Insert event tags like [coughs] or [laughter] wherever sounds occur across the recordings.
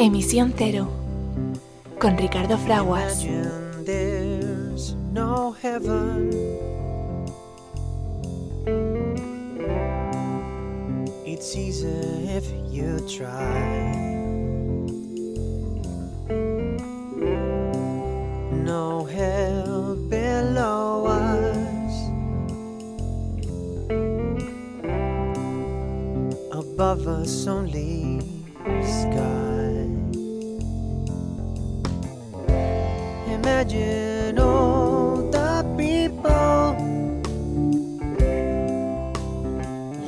Emisión Cero con Ricardo Fraguas. It's if you try. No hell below us. Above us only sky. The people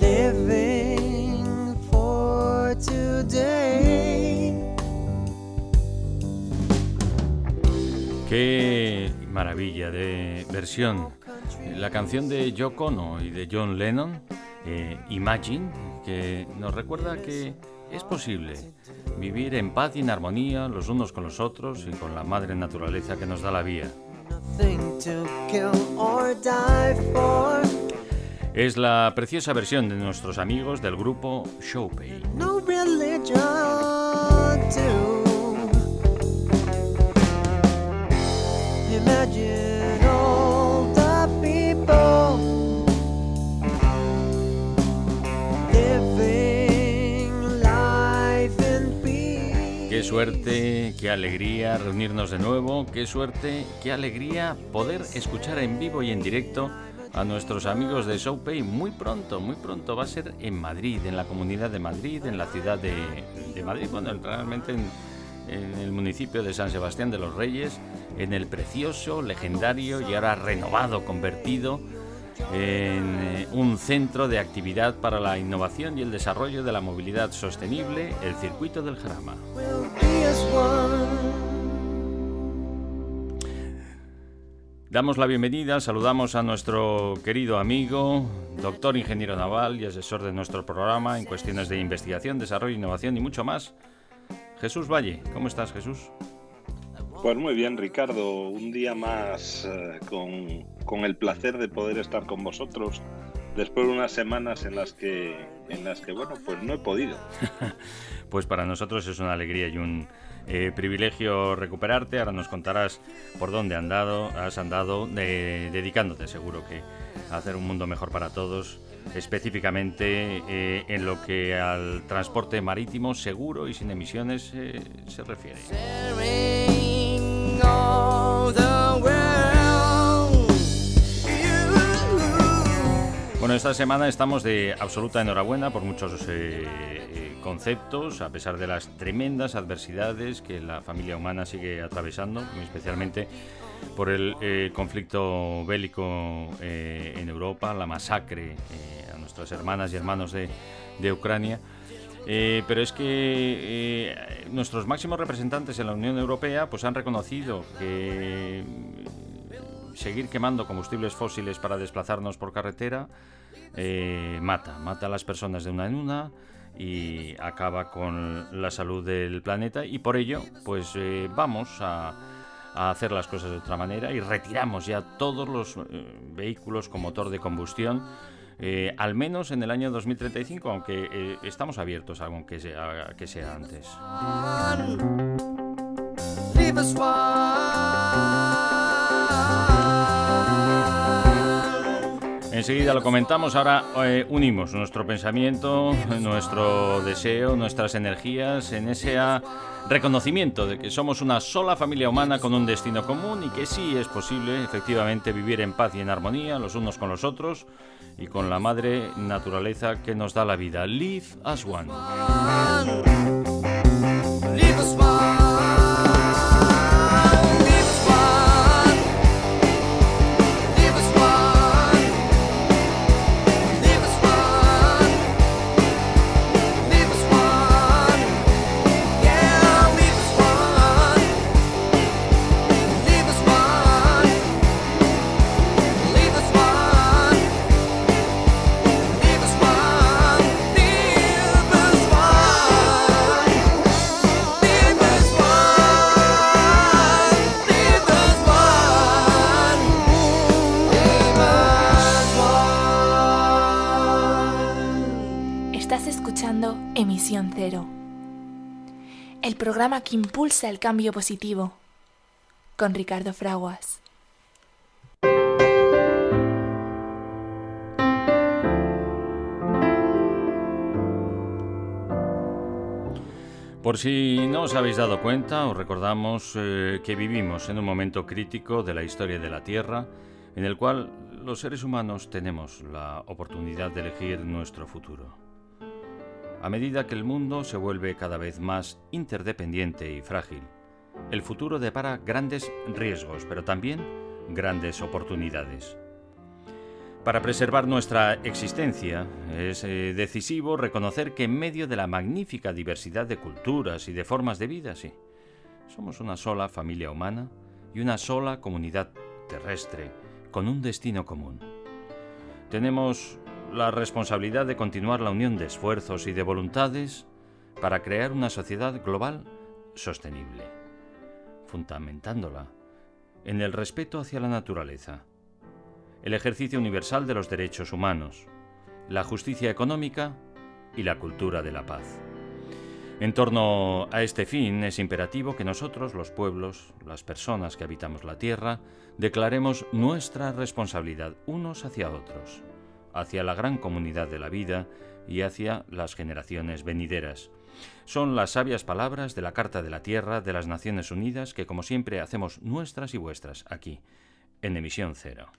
living for today. Qué maravilla de versión. La canción de Yoko Ono y de John Lennon, eh, Imagine, que nos recuerda que es posible vivir en paz y en armonía los unos con los otros y con la madre naturaleza que nos da la vida. Es la preciosa versión de nuestros amigos del grupo Showpay. Suerte, qué alegría reunirnos de nuevo, qué suerte, qué alegría poder escuchar en vivo y en directo a nuestros amigos de Showpay muy pronto, muy pronto. Va a ser en Madrid, en la comunidad de Madrid, en la ciudad de, Madrid, bueno, realmente en, en, el municipio de San Sebastián de los Reyes, en el precioso, legendario y ahora renovado, convertido en eh, un centro de actividad para la innovación y el desarrollo de la movilidad sostenible, el Circuito del Jarama. Damos la bienvenida, saludamos a nuestro querido amigo, doctor ingeniero naval y asesor de nuestro programa en cuestiones de investigación, desarrollo, innovación y mucho más, Jesús Valle. ¿Cómo estás, Jesús? Pues muy bien, Ricardo. Un día más eh, con, el placer de poder estar con vosotros después de unas semanas en las que, en las que bueno, pues no he podido. [laughs] pues para nosotros es una alegría y un eh, privilegio recuperarte. Ahora nos contarás por dónde andado, has andado, dedicándote seguro que a hacer un mundo mejor para todos específicamente eh, en lo que al transporte marítimo seguro y sin emisiones se refiere. Bueno, esta semana estamos de absoluta enhorabuena por muchos eh, eh, conceptos, a pesar de las tremendas adversidades que la familia humana sigue atravesando, muy especialmente por el eh, conflicto bélico en Europa, la masacre a nuestras hermanas y hermanos de, de Ucrania. Eh, pero es que eh, nuestros máximos representantes en la Unión Europea pues han reconocido que mm, seguir quemando combustibles fósiles para desplazarnos por carretera eh, mata, mata a las personas de una en una y acaba con la salud del planeta y por ello pues vamos a, a, hacer las cosas de otra manera y retiramos ya todos los vehículos con motor de combustión eh, al menos en el año 2035, aunque eh, estamos abiertos a que sea, que sea antes. Enseguida lo comentamos, ahora eh, unimos nuestro pensamiento, nuestro deseo, nuestras energías en ese reconocimiento de que somos una sola familia humana con un destino común y que sí es posible efectivamente vivir en paz y en armonía los unos con los otros y con la madre naturaleza que nos da la vida. Live as one. Programa que impulsa el cambio positivo, con Ricardo Fraguas. Por si no os habéis dado cuenta, os recordamos eh, que vivimos en un momento crítico de la historia de la Tierra, en el cual los seres humanos tenemos la oportunidad de elegir nuestro futuro. A medida que el mundo se vuelve cada vez más interdependiente y frágil, el futuro depara grandes riesgos, pero también grandes oportunidades. Para preservar nuestra existencia es eh, decisivo reconocer que en medio de la magnífica diversidad de culturas y de formas de vida, sí, somos una sola familia humana y una sola comunidad terrestre con un destino común. Tenemos la responsabilidad de continuar la unión de esfuerzos y de voluntades para crear una sociedad global sostenible, fundamentándola en el respeto hacia la naturaleza, el ejercicio universal de los derechos humanos, la justicia económica y la cultura de la paz. En torno a este fin es imperativo que nosotros, los pueblos, las personas que habitamos la Tierra, declaremos nuestra responsabilidad unos hacia otros, hacia la gran comunidad de la vida y hacia las generaciones venideras. Son las sabias palabras de la Carta de la Tierra de las Naciones Unidas que como siempre hacemos nuestras y vuestras aquí, en emisión cero.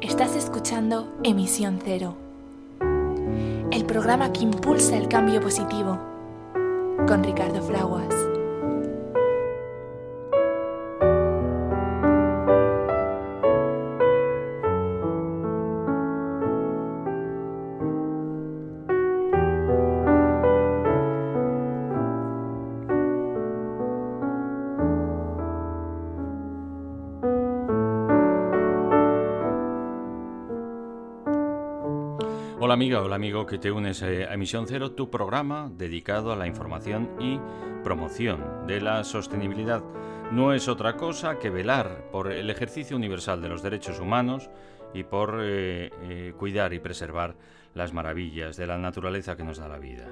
Estás escuchando Emisión Cero el programa que impulsa el cambio positivo, con Ricardo Fraguas. Hola amiga, hola amigo que te unes eh, a Emisión Cero, tu programa dedicado a la información y promoción de la sostenibilidad. No es otra cosa que velar por el ejercicio universal de los derechos humanos y por eh, eh, cuidar y preservar las maravillas de la naturaleza que nos da la vida.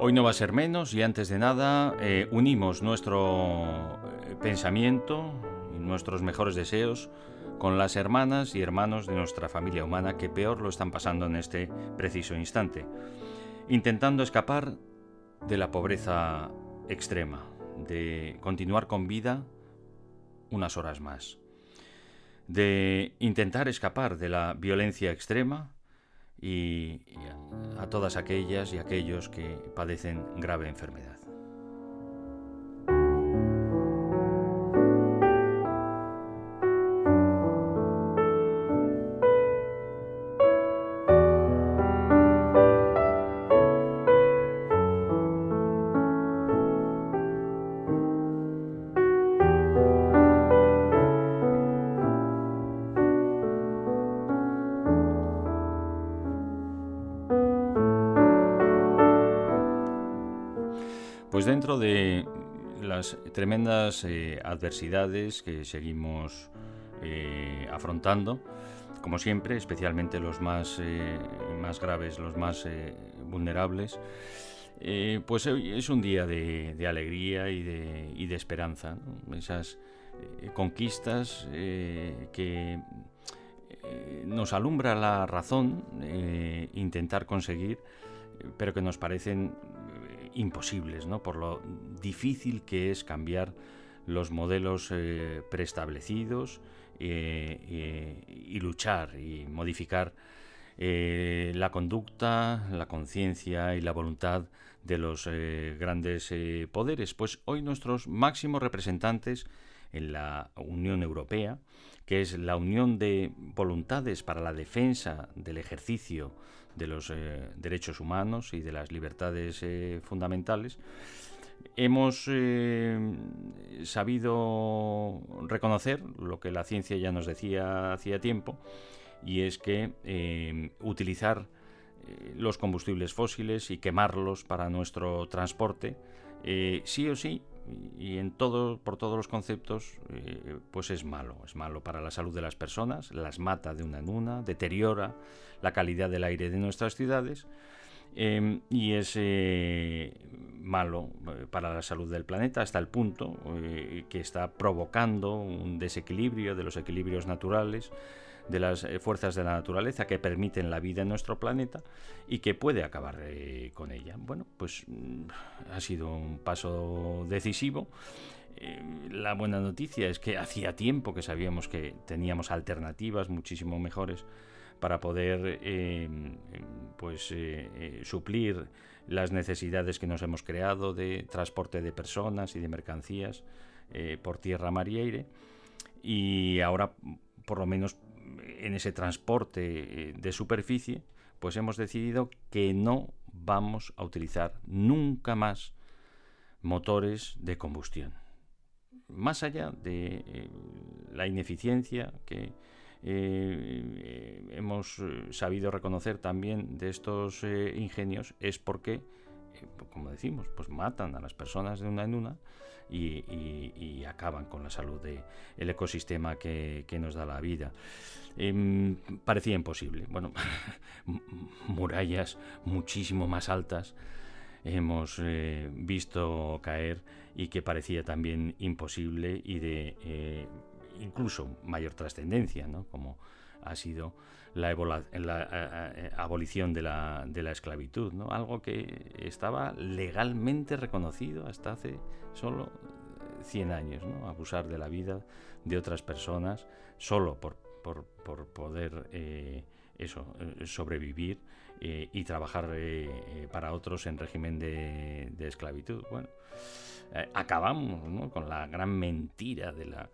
Hoy no va a ser menos y antes de nada unimos nuestro pensamiento, nuestros mejores deseos con las hermanas y hermanos de nuestra familia humana que peor lo están pasando en este preciso instante, intentando escapar de la pobreza extrema, de continuar con vida unas horas más, de intentar escapar de la violencia extrema y a todas aquellas y aquellos que padecen grave enfermedad. Tremendas eh, adversidades que seguimos eh, afrontando, como siempre, especialmente los más, eh, más graves, los más vulnerables, pues es un día de, alegría y de, esperanza. Esas conquistas que nos alumbra la razón intentar conseguir, pero que nos parecen imposibles, ¿no? por lo difícil que es cambiar los modelos eh, preestablecidos eh, eh, y luchar y modificar la conducta, la conciencia y la voluntad de los grandes poderes. Pues hoy nuestros máximos representantes en la Unión Europea, que es la unión de voluntades para la defensa del ejercicio de los eh, derechos humanos y de las libertades eh, fundamentales, hemos eh, sabido reconocer lo que la ciencia ya nos decía hacía tiempo, y es que utilizar los combustibles fósiles y quemarlos para nuestro transporte, sí o sí, y en todo, por todos los conceptos, eh, pues es malo. Es malo para la salud de las personas, las mata de una en una, deteriora la calidad del aire de nuestras ciudades em, y es eh, malo eh, para la salud del planeta hasta el punto que está provocando un desequilibrio de los equilibrios naturales de las eh, fuerzas de la naturaleza que permiten la vida en nuestro planeta y que puede acabar eh, con ella. Bueno, pues mm, ha sido un paso decisivo. Eh, la buena noticia es que hacía tiempo que sabíamos que teníamos alternativas muchísimo mejores para poder pues suplir las necesidades que nos hemos creado de transporte de personas y de mercancías por tierra, mar y aire y ahora por lo menos en ese transporte eh, de superficie, pues hemos decidido que no vamos a utilizar nunca más motores de combustión. Más allá de eh, la ineficiencia que eh, hemos sabido reconocer también de estos ingenios, es porque, como decimos, pues matan a las personas de una en una y, acaban con la salud del ecosistema que, nos da la vida. Em, parecía imposible. Bueno, [laughs] murallas muchísimo más altas hemos eh, visto caer y que parecía también imposible y de eh, incluso mayor trascendencia, ¿no? como ha sido la, la abolición de la, de la, esclavitud, ¿no? algo que estaba legalmente reconocido hasta hace solo 100 años, ¿no? abusar de la vida de otras personas solo por, por, poder eh, eso, eh, sobrevivir eh, y trabajar para otros en régimen de, de esclavitud. Bueno, acabamos ¿no? con la gran mentira de la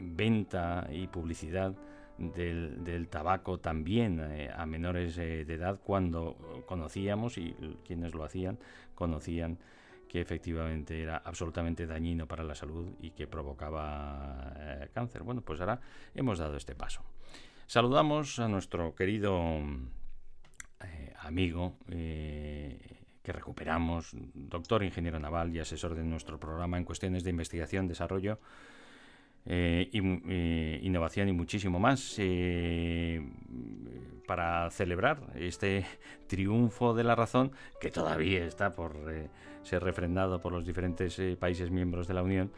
venta y publicidad del, tabaco también eh, a menores eh, de edad cuando conocíamos y quienes lo hacían conocían que efectivamente era absolutamente dañino para la salud y que provocaba eh, cáncer. Bueno, pues ahora hemos dado este paso. Saludamos a nuestro querido amigo que recuperamos, doctor ingeniero naval y asesor de nuestro programa en cuestiones de investigación, desarrollo eh, eh, innovación y muchísimo más eh, para celebrar este [laughs] triunfo de la razón que todavía está por ser refrendado por los diferentes países miembros de la Unión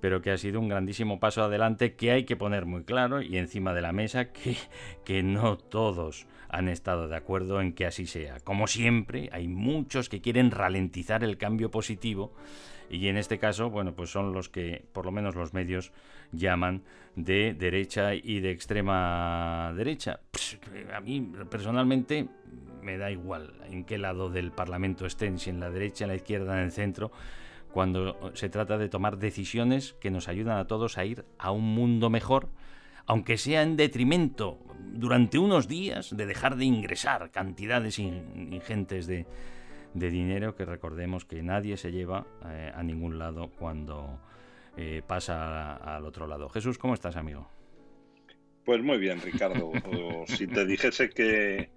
pero que ha sido un grandísimo paso adelante que hay que poner muy claro y encima de la mesa que, [laughs] que no todos han estado de acuerdo en que así sea. Como siempre, hay muchos que quieren ralentizar el cambio positivo y en este caso, bueno, pues son los que por lo menos los medios llaman de derecha y de extrema derecha. a mí personalmente me da igual en qué lado del Parlamento estén, si en la derecha, en la izquierda, en el centro, cuando se trata de tomar decisiones que nos ayudan a todos a ir a un mundo mejor, aunque sea en detrimento durante unos días de dejar de ingresar cantidades ingentes de, dinero que recordemos que nadie se lleva eh, a ningún lado cuando eh, pasa al otro lado. Jesús, ¿cómo estás, amigo? Pues muy bien, Ricardo. [laughs] si te dijese que,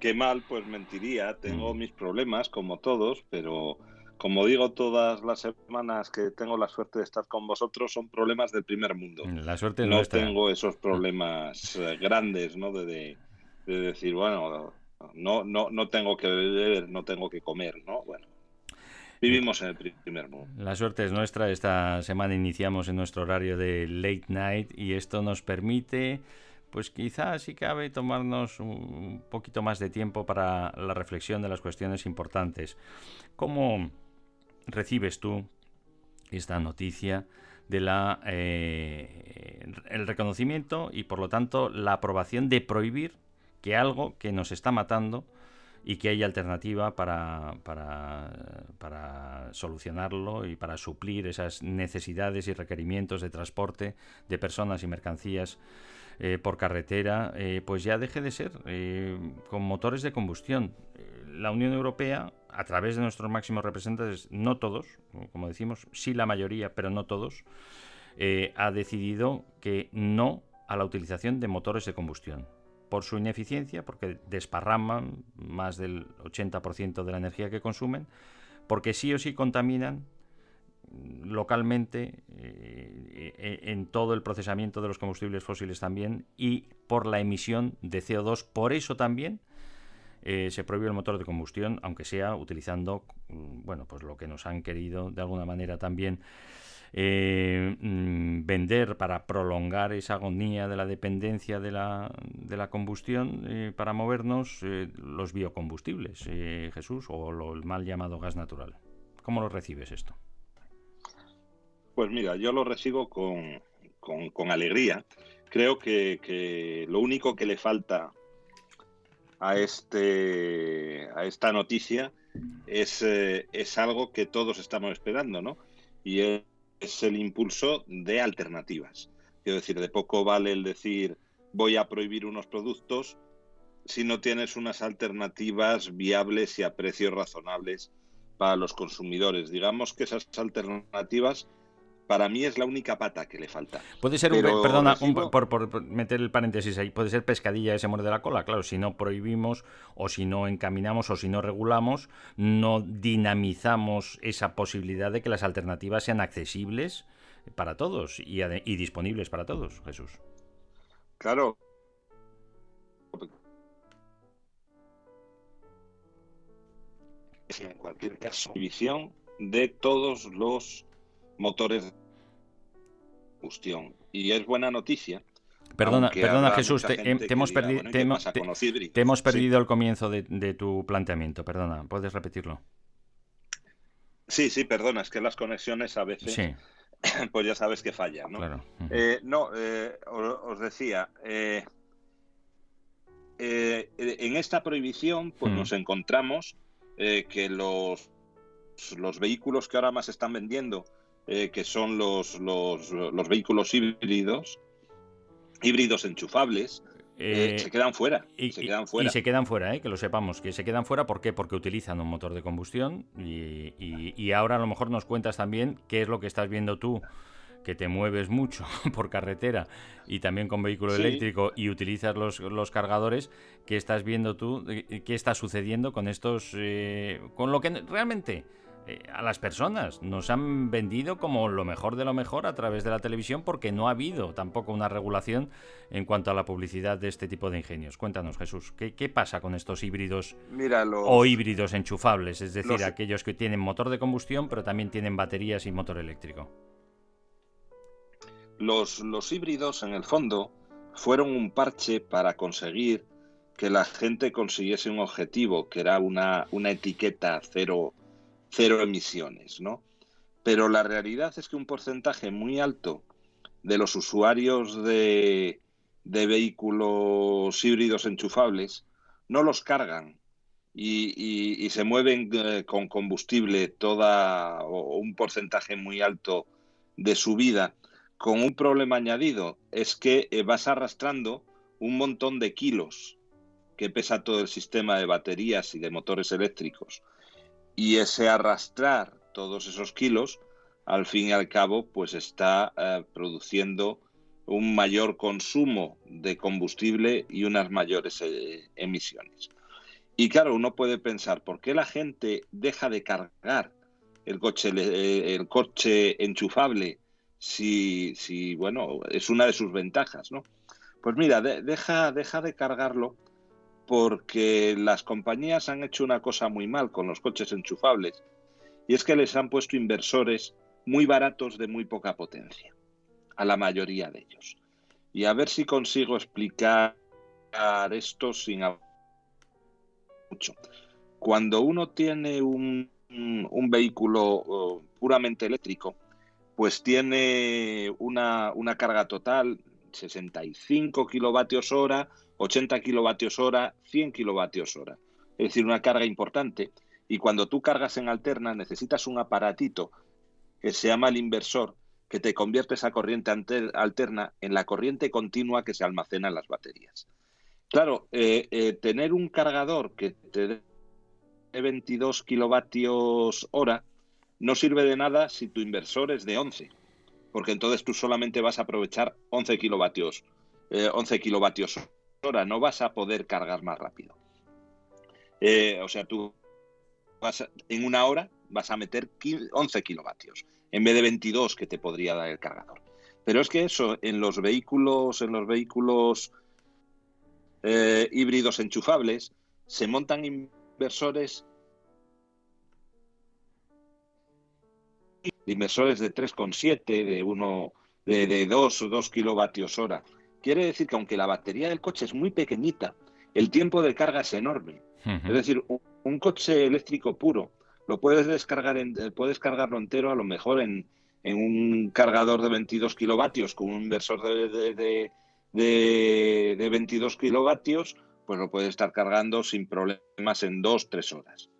que mal, pues mentiría. Tengo mm. mis problemas, como todos, pero como digo todas las semanas que tengo la suerte de estar con vosotros, son problemas del primer mundo. La suerte no tengo esos problemas eh, grandes, ¿no? de, de decir, bueno, no, no, no tengo que beber, no tengo que comer, ¿no? Bueno, vivimos en el primer mundo. La suerte es nuestra. Esta semana iniciamos en nuestro horario de late night y esto nos permite, pues quizás si cabe, tomarnos un poquito más de tiempo para la reflexión de las cuestiones importantes. ¿Cómo recibes tú esta noticia de la eh, el reconocimiento y por lo tanto la aprobación de prohibir que algo que nos está matando y que hay alternativa para, para, solucionarlo y para suplir esas necesidades y requerimientos de transporte de personas y mercancías eh, por carretera, eh, pues ya deje de ser eh, con motores de combustión. La Unión Europea, a través de nuestros máximos representantes, no todos, como decimos, sí la mayoría, pero no todos, ha decidido que no a la utilización de motores de combustión por su ineficiencia, porque desparraman más del 80% de la energía que consumen, porque sí o sí contaminan localmente eh, en todo el procesamiento de los combustibles fósiles también y por la emisión de CO2. Por eso también eh, se prohíbe el motor de combustión, aunque sea utilizando, mm, bueno, pues lo que nos han querido de alguna manera también eh, mm, vender para prolongar esa agonía de la dependencia de la, de la combustión eh, para movernos los biocombustibles, Jesús, o lo, el mal llamado gas natural. ¿Cómo lo recibes esto? Pues mira, yo lo recibo con, con, alegría. Creo que, que, lo único que le falta a, este, a esta noticia es, eh, es algo que todos estamos esperando, ¿no? Y es, el impulso de alternativas. Quiero decir, de poco vale el decir voy a prohibir unos productos si no tienes unas alternativas viables y a precios razonables para los consumidores. Digamos que esas alternativas para mí es la única pata que le falta. Puede ser, un, perdona, por, meter el paréntesis ahí, puede ser pescadilla ese muerde la cola. Claro, si no prohibimos o si no encaminamos o si no regulamos, no dinamizamos esa posibilidad de que las alternativas sean accesibles para todos y, y disponibles para todos, Jesús. Claro. En cualquier caso, visión de todos los motores de combustión. Y es buena noticia. Perdona, perdona Jesús, te, hemos, perdido, te, hemos perdido el comienzo de, tu planteamiento. Perdona, ¿puedes repetirlo? Sí, sí, perdona, es que las conexiones a veces, [coughs] pues ya sabes que fallan, ¿no? Claro. Eh, no, eh, os, decía, eh, en esta prohibición, pues nos encontramos que los, los vehículos que ahora más están vendiendo eh, que son los, los, vehículos híbridos, híbridos enchufables, eh, se quedan fuera. Y se quedan fuera, y se quedan fuera que lo sepamos, que se quedan fuera, ¿por qué? Porque utilizan un motor de combustión y, y, ahora a lo mejor nos cuentas también qué es lo que estás viendo tú que te mueves mucho [laughs] por carretera y también con vehículo eléctrico y utilizas los, los, cargadores, ¿qué estás viendo tú? ¿Qué está sucediendo con estos, eh, con lo que realmente eh, a las personas. Nos han vendido como lo mejor de lo mejor a través de la televisión porque no ha habido tampoco una regulación en cuanto a la publicidad de este tipo de ingenios. Cuéntanos, Jesús, ¿qué, pasa con estos híbridos o híbridos enchufables? Es decir, aquellos que tienen motor de combustión pero también tienen baterías y motor eléctrico. Los, los híbridos, en el fondo, fueron un parche para conseguir que la gente consiguiese un objetivo, que era una, una etiqueta cero cero emisiones, ¿no? Pero la realidad es que un porcentaje muy alto de los usuarios de, vehículos híbridos enchufables no los cargan y, se mueven eh, con combustible toda o un porcentaje muy alto de su vida con un problema añadido es que eh, vas arrastrando un montón de kilos que pesa todo el sistema de baterías y de motores eléctricos y ese arrastrar todos esos kilos, al fin y al cabo, pues está eh, produciendo un mayor consumo de combustible y unas mayores eh, emisiones. Y claro, uno puede pensar, ¿por qué la gente deja de cargar el coche, eh, el coche enchufable si, si, bueno, es una de sus ventajas, ¿no? Pues mira, deja, deja de cargarlo porque las compañías han hecho una cosa muy mal con los coches enchufables y es que les han puesto inversores muy baratos de muy poca potencia a la mayoría de ellos. Y a ver si consigo explicar esto sin mucho. Cuando uno tiene un, vehículo puramente eléctrico, pues tiene una, una carga total 65 kilovatios hora 80 kilovatios hora, 100 kilovatios hora. Es decir, una carga importante. Y cuando tú cargas en alterna, necesitas un aparatito que se llama el inversor, que te convierte esa corriente alterna en la corriente continua que se almacena en las baterías. Claro, eh, eh, tener un cargador que te dé 22 kilovatios hora no sirve de nada si tu inversor es de 11, porque entonces tú solamente vas a aprovechar 11 kilovatios, 11 eh, kilovatios no vas a poder cargar más rápido. Eh, o sea, tú vas en una hora vas a meter 11 kilovatios. en vez de 22 que te podría dar el cargador. Pero es que eso en los vehículos, en los vehículos eh, híbridos enchufables, se montan inversores inversores de 3,7, de 1, de, de 2 o 2 kilovatios hora. Quiere decir que aunque la batería del coche es muy pequeñita, el tiempo de carga es enorme. Es decir, un, coche eléctrico puro lo puedes descargar, en, eh, puedes cargarlo entero a lo mejor en, en un cargador de 22 kilovatios con un inversor de, de, de, de 22 kilovatios, pues lo puedes estar cargando sin problemas en 2-3 horas.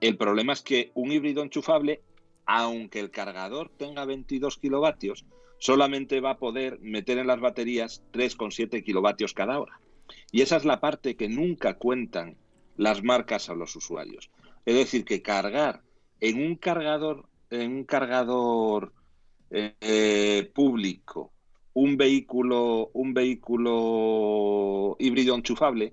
El problema es que un híbrido enchufable, aunque el cargador tenga 22 kilovatios, solamente va a poder meter en las baterías 3,7 kilovatios cada hora. Y esa es la parte que nunca cuentan las marcas a los usuarios. Es decir, que cargar en un cargador, en un cargador eh, público, un vehículo, un vehículo híbrido enchufable,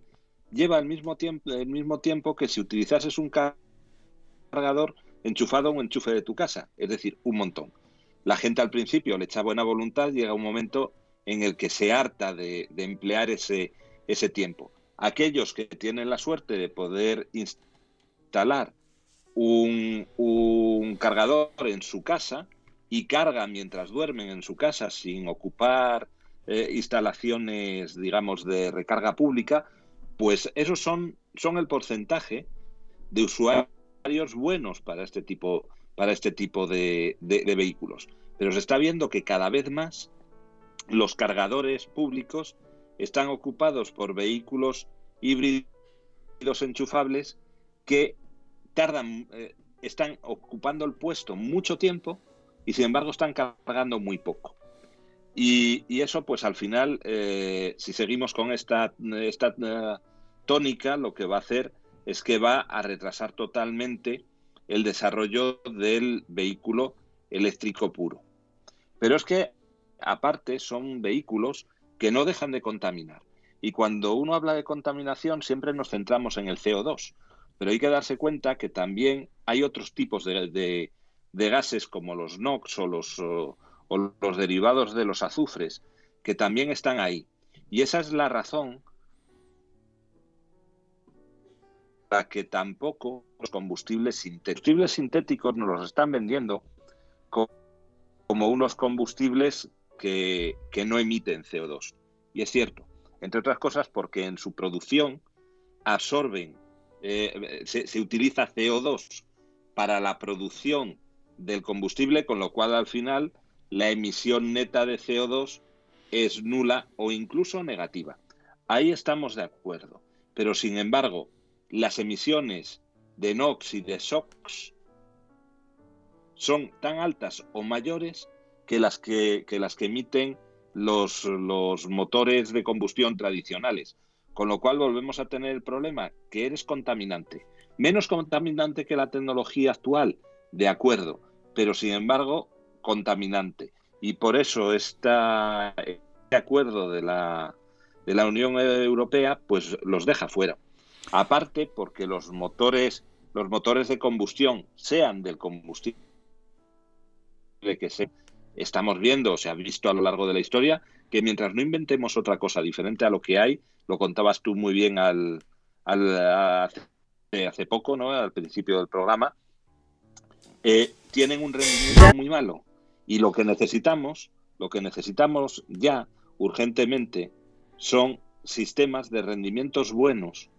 lleva el mismo tiempo, el mismo tiempo que si utilizases un cargador enchufado a un enchufe de tu casa, es decir, un montón. La gente al principio le echa buena voluntad, llega un momento en el que se harta de, emplear ese, ese tiempo. Aquellos que tienen la suerte de poder instalar un, un cargador en su casa y cargan mientras duermen en su casa sin ocupar eh, instalaciones, digamos, de recarga pública, pues esos son, son el porcentaje de usuarios buenos para este tipo para este tipo de, vehículos. Pero se está viendo que cada vez más los cargadores públicos están ocupados por vehículos híbridos enchufables que tardan, eh, están ocupando el puesto mucho tiempo y sin embargo están cargando muy poco. Y, eso, pues al final, eh, si seguimos con esta, esta eh, tónica, lo que va a hacer es que va a retrasar totalmente el desarrollo del vehículo eléctrico puro. Pero es que, aparte, son vehículos que no dejan de contaminar. Y cuando uno habla de contaminación, siempre nos centramos en el CO2. Pero hay que darse cuenta que también hay otros tipos de, gases como los NOx o los, derivados de los azufres que también están ahí. Y esa es la razón que tampoco los combustibles sintéticos, combustibles sintéticos nos los están vendiendo como unos combustibles que, no emiten CO2. Y es cierto, entre otras cosas porque en su producción absorben, eh, se utiliza CO2 para la producción del combustible, con lo cual al final la emisión neta de CO2 es nula o incluso negativa. Ahí estamos de acuerdo. Pero sin embargo, las emisiones de NOx y de SOx son tan altas o mayores que las que, las que emiten los, los motores de combustión tradicionales. Con lo cual volvemos a tener el problema que eres contaminante. Menos contaminante que la tecnología actual, de acuerdo, pero sin embargo contaminante. Y por eso esta, este acuerdo de la, de la Unión Europea pues los deja fuera. Aparte, porque los motores, los motores de combustión, sean del combustible que se estamos viendo, se ha visto a lo largo de la historia, que mientras no inventemos otra cosa diferente a lo que hay, lo contabas tú muy bien al, hace, poco, ¿no? al principio del programa, eh, tienen un rendimiento muy malo. Y lo que necesitamos, lo que necesitamos ya urgentemente, son sistemas de rendimientos buenos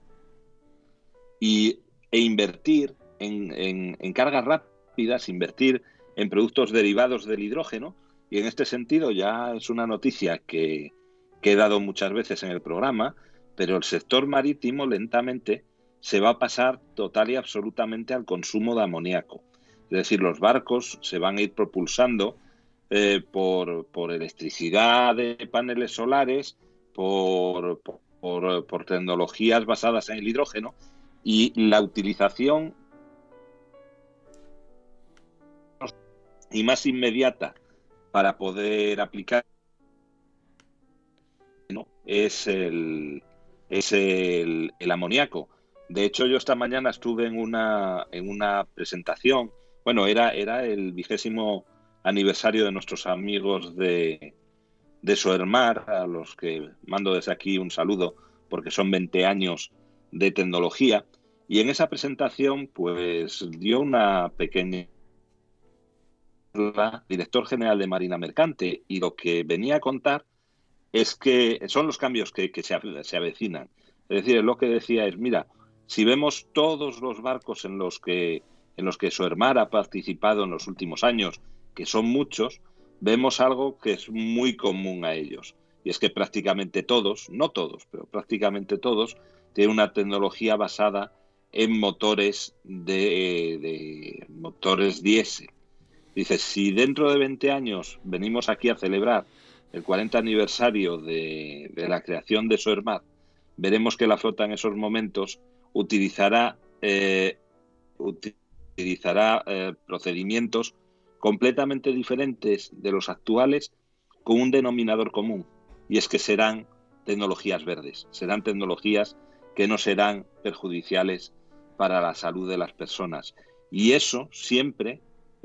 y, e invertir en, en, cargas rápidas, invertir en productos derivados del hidrógeno. Y en este sentido ya es una noticia que, que he dado muchas veces en el programa, pero el sector marítimo lentamente se va a pasar total y absolutamente al consumo de amoníaco. Es decir, los barcos se van a ir propulsando eh, por, por, electricidad de paneles solares, por, por, por, tecnologías basadas en el hidrógeno, y la utilización y más inmediata para poder aplicar es el es el, amoníaco. De hecho, yo esta mañana estuve en una en una presentación. Bueno, era era el vigésimo aniversario de nuestros amigos de, de Soermar, a los que mando desde aquí un saludo porque son 20 años de tecnología. Y en esa presentación, pues dio una pequeña director general de Marina Mercante y lo que venía a contar es que son los cambios que, se, se, avecinan. Es decir, lo que decía es, mira, si vemos todos los barcos en los que en los que Soermar ha participado en los últimos años, que son muchos, vemos algo que es muy común a ellos. Y es que prácticamente todos, no todos, pero prácticamente todos, tienen una tecnología basada en motores de, de motores diésel. Dice, si dentro de 20 años venimos aquí a celebrar el 40 aniversario de, la creación de Soermar, veremos que la flota en esos momentos utilizará, eh, utilizará eh, procedimientos completamente diferentes de los actuales con un denominador común, y es que serán tecnologías verdes, serán tecnologías que no serán perjudiciales para la salud de las personas. Y eso siempre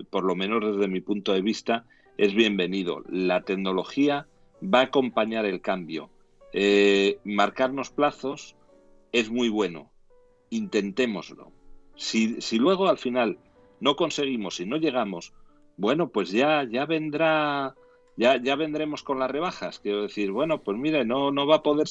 por lo menos desde mi punto de vista, es bienvenido. La tecnología va a acompañar el cambio. Eh, marcarnos plazos es muy bueno. Intentémoslo. Si, luego al final no conseguimos y no llegamos, bueno, pues ya, ya vendrá, ya, ya vendremos con las rebajas. Quiero decir, bueno, pues mire, no, no va a poder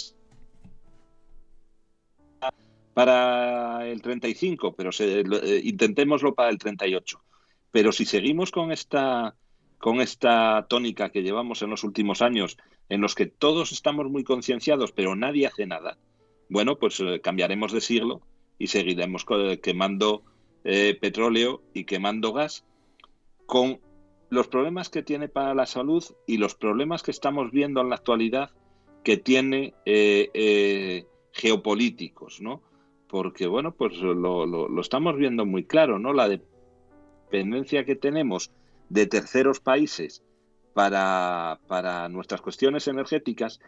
para el 35, pero eh, intentémoslo para el 38. Pero si seguimos con esta, con esta tónica que llevamos en los últimos años, en los que todos estamos muy concienciados, pero nadie hace nada, bueno, pues eh, cambiaremos de siglo y seguiremos quemando eh, petróleo y quemando gas con los problemas que tiene para la salud y los problemas que estamos viendo en la actualidad que tiene geopolíticos, ¿no? Porque, bueno, pues lo, lo, estamos viendo muy claro, ¿no? La de dependencia que tenemos de terceros países para, para nuestras cuestiones energéticas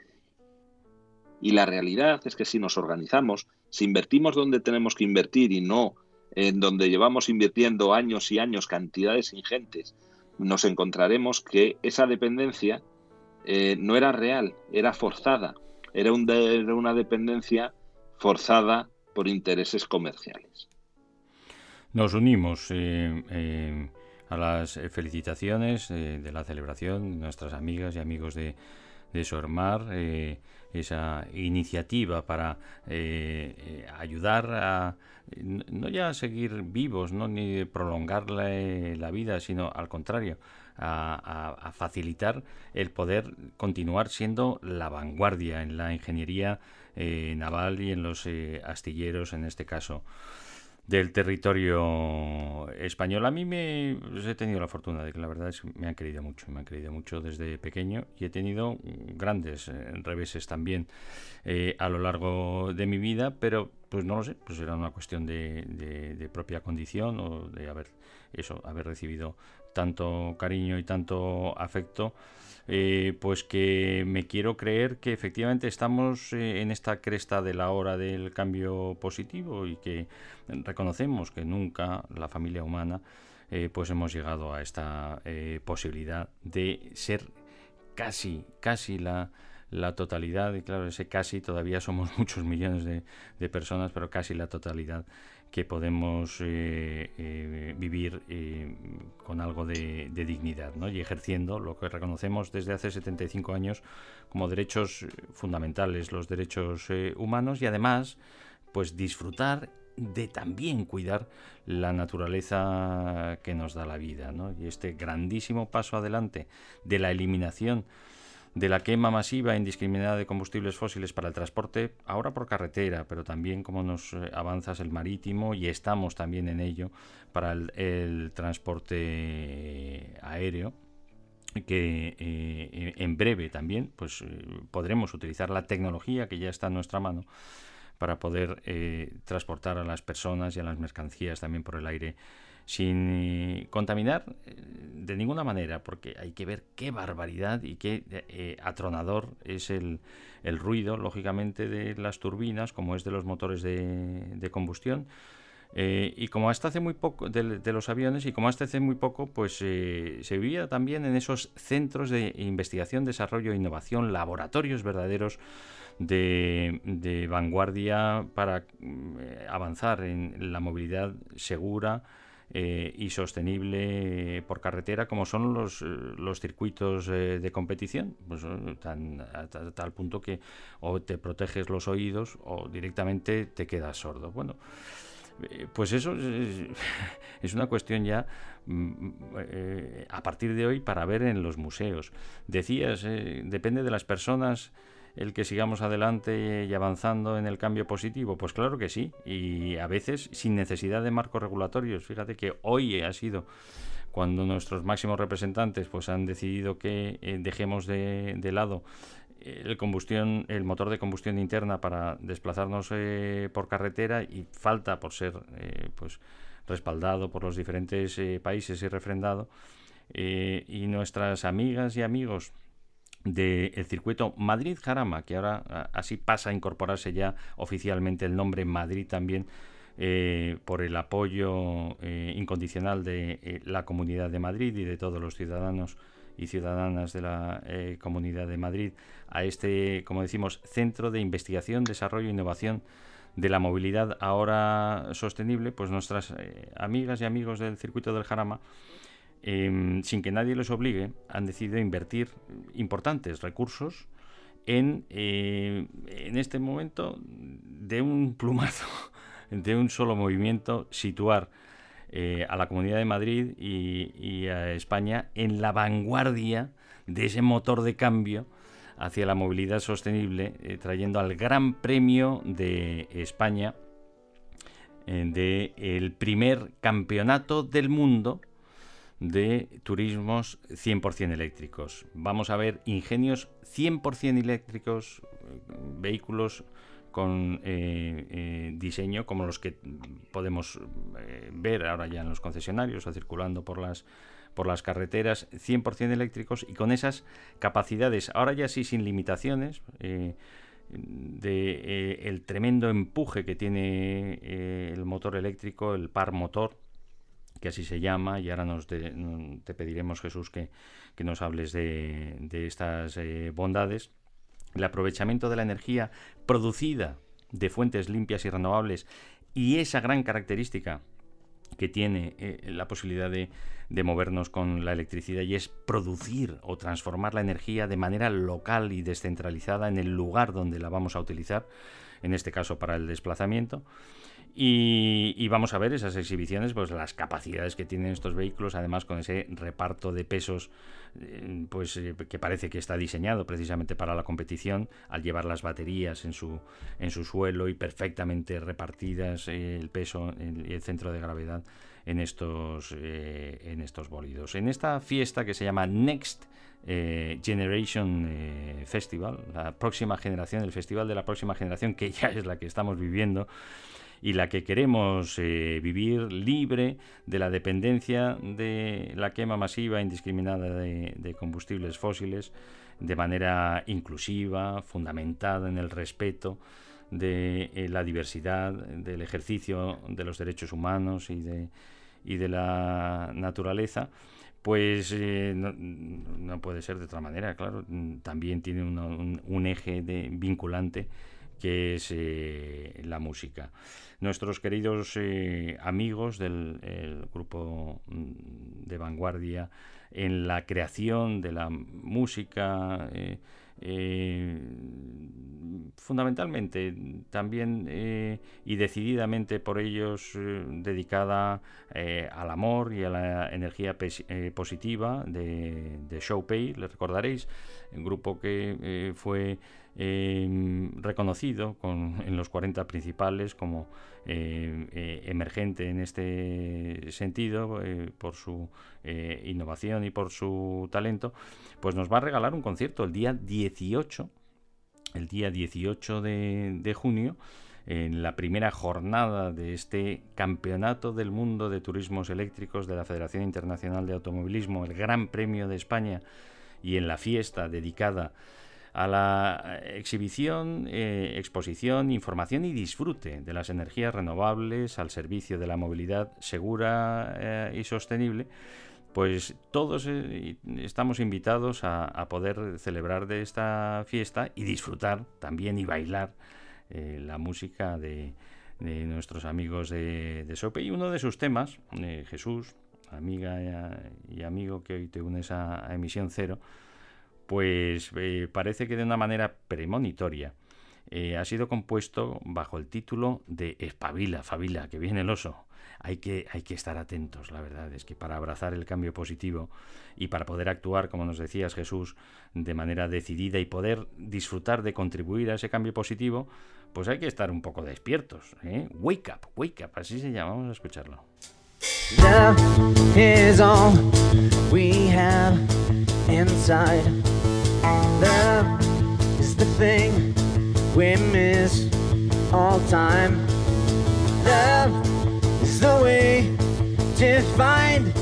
y la realidad es que si nos organizamos, si invertimos donde tenemos que invertir y no en donde llevamos invirtiendo años y años cantidades ingentes, nos encontraremos que esa dependencia eh, no era real, era forzada, era, era una dependencia forzada por intereses comerciales. Nos unimos eh, eh, a las felicitaciones eh, de la celebración, nuestras amigas y amigos de, de Sormar, esa iniciativa para ayudar a no ya a seguir vivos, ¿no? ni prolongar la, vida, sino al contrario, a, facilitar el poder continuar siendo la vanguardia en la ingeniería naval y en los astilleros en este caso del territorio español. A mí me pues, he tenido la fortuna de que la verdad es que me han querido mucho, me han querido mucho desde pequeño y he tenido grandes eh, reveses también eh, a lo largo de mi vida, pero pues no lo sé, pues era una cuestión de, de propia condición o de haber eso, haber recibido tanto cariño y tanto afecto eh, pues que me quiero creer que efectivamente estamos eh, en esta cresta de la hora del cambio positivo y que reconocemos que nunca la familia humana eh, pues hemos llegado a esta posibilidad de ser casi, casi la, la totalidad, y claro, ese casi todavía somos [laughs] muchos millones de, de personas, pero casi la totalidad que podemos eh, eh, vivir eh, con algo de, dignidad ¿no? y ejerciendo lo que reconocemos desde hace 75 años como derechos fundamentales, los derechos humanos y además pues disfrutar de también cuidar la naturaleza que nos da la vida y este grandísimo paso adelante de la eliminación de la quema masiva e indiscriminada de combustibles fósiles para el transporte, ahora por carretera, pero también como nos eh, avanzas el marítimo y estamos también en ello para el, transporte aéreo que eh, en breve también pues eh, podremos utilizar la tecnología que ya está en nuestra mano para poder transportar a las personas y a las mercancías también por el aire sin contaminar eh, de ninguna manera, porque hay que ver qué barbaridad y qué eh, atronador es el, ruido, lógicamente, de las turbinas, como es de los motores de, combustión. Eh, y como hasta hace muy poco, de, los aviones, y como hasta hace muy poco, pues eh, se vivía también en esos centros de investigación, desarrollo e innovación, laboratorios verdaderos de, vanguardia para eh, avanzar en la movilidad segura, y sostenible por carretera como son los, los circuitos de competición, pues, tan, tal punto que o te proteges los oídos o directamente te quedas sordo. Bueno, eh, pues eso es, [laughs] una cuestión ya mm, eh, a partir de hoy para ver en los museos. Decías, eh, depende de las personas el que sigamos adelante y avanzando en el cambio positivo? Pues claro que sí, y a veces sin necesidad de marcos regulatorios. Fíjate que hoy ha sido cuando nuestros máximos representantes pues han decidido que dejemos de, lado el combustión, el motor de combustión interna para desplazarnos eh, por carretera y falta por ser eh, pues respaldado por los diferentes eh, países y refrendado y nuestras amigas y amigos del circuito Madrid-Jarama, que ahora así pasa a incorporarse ya oficialmente el nombre Madrid también por el apoyo incondicional de la Comunidad de Madrid y de todos los ciudadanos y ciudadanas de la eh, Comunidad de Madrid a este, como decimos, Centro de Investigación, Desarrollo e Innovación de la Movilidad ahora sostenible, pues nuestras eh, amigas y amigos del circuito del Jarama, em, sin que nadie les obligue, han decidido invertir importantes recursos en, eh, en este momento de un plumazo, [laughs] de un solo movimiento, situar eh, a la Comunidad de Madrid y, a España en la vanguardia de ese motor de cambio hacia la movilidad sostenible, eh, trayendo al Gran Premio de España del de primer campeonato del mundo de turismos 100% eléctricos. Vamos a ver ingenios 100% eléctricos, vehículos con eh, eh, diseño como los que podemos eh, ver ahora ya en los concesionarios o circulando por las por las carreteras 100% eléctricos y con esas capacidades ahora ya sí sin limitaciones de el tremendo empuje que tiene el motor eléctrico el par motor que así se llama y ahora nos te pediremos Jesús que, que nos hables de, de estas bondades el aprovechamiento de la energía producida de fuentes limpias y renovables y esa gran característica que tiene eh, la posibilidad de, movernos con la electricidad y es producir o transformar la energía de manera local y descentralizada en el lugar donde la vamos a utilizar, en este caso para el desplazamiento. Y, vamos a ver esas exhibiciones, pues las capacidades que tienen estos vehículos, además con ese reparto de pesos, eh, pues eh, que parece que está diseñado precisamente para la competición, al llevar las baterías en su, en su suelo y perfectamente repartidas eh, el peso y el, centro de gravedad en estos, en estos bólidos. En esta fiesta que se llama Next Generation Festival, la próxima generación, el festival de la próxima generación, que ya es la que estamos viviendo, y la que queremos eh, vivir libre de la dependencia de la quema masiva e indiscriminada de, combustibles fósiles, de manera inclusiva, fundamentada en el respeto de eh, la diversidad, del ejercicio de los derechos humanos y de, y de la naturaleza, pues eh, no, puede ser de otra manera, claro. También tiene un, eje de, vinculante que es eh, la música. Nuestros queridos eh, amigos del grupo mm, de vanguardia en la creación de la música, eh, fundamentalmente también y decididamente por ellos dedicada al amor y a la energía positiva de, de Showpay, le recordaréis, un grupo que fue Em, reconocido en los 40 principales como eh, eh, emergente en este sentido eh, por su innovación y por su talento, pues nos va a regalar un concierto el día 18, el día 18 de, de junio, en la primera jornada de este Campeonato del Mundo de Turismos Eléctricos de la Federación Internacional de Automovilismo, el Gran Premio de España, y en la fiesta dedicada a la exhibición, eh, exposición, información y disfrute de las energías renovables al servicio de la movilidad segura eh, y sostenible, pues todos eh, estamos invitados a, poder celebrar de esta fiesta y disfrutar también y bailar la música de, nuestros amigos de, de, Sope. Y uno de sus temas, Jesús, amiga y, amigo que hoy te unes a Emisión Cero, pues eh, parece que de una manera premonitoria eh, ha sido compuesto bajo el título de Espabila, Fabila, que viene el oso. Hay que, hay que estar atentos, la verdad, es que para abrazar el cambio positivo y para poder actuar, como nos decías Jesús, de manera decidida y poder disfrutar de contribuir a ese cambio positivo, pues hay que estar un poco despiertos. ¿eh? Wake up, wake up, así se llama, vamos a escucharlo. Inside. Love is the thing we miss all time. Love is the way to find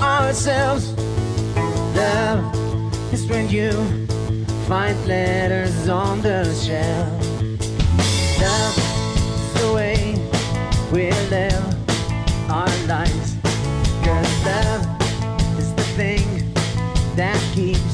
ourselves. Love is when you find letters on the shelf. Love is the way we live our lives. Cause love that keeps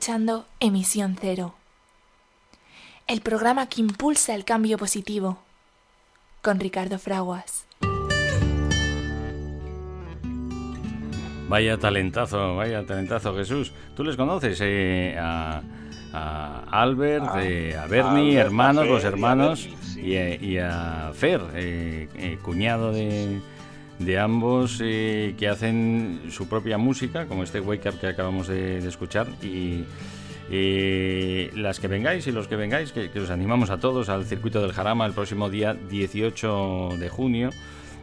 escuchando Emisión Cero, el programa que impulsa el cambio positivo, con Ricardo Fraguas. Vaya talentazo, vaya talentazo, Jesús. ¿Tú les conoces eh, a, Albert, ah, eh, a Bernie, hermanos, los hermanos, y, a, Fer, eh, cuñado de, de ambos que hacen su propia música, como este Wake Up que acabamos de, escuchar, y, Eh, las que vengáis y los que vengáis, que, os animamos a todos al circuito del Jarama el próximo día 18 de junio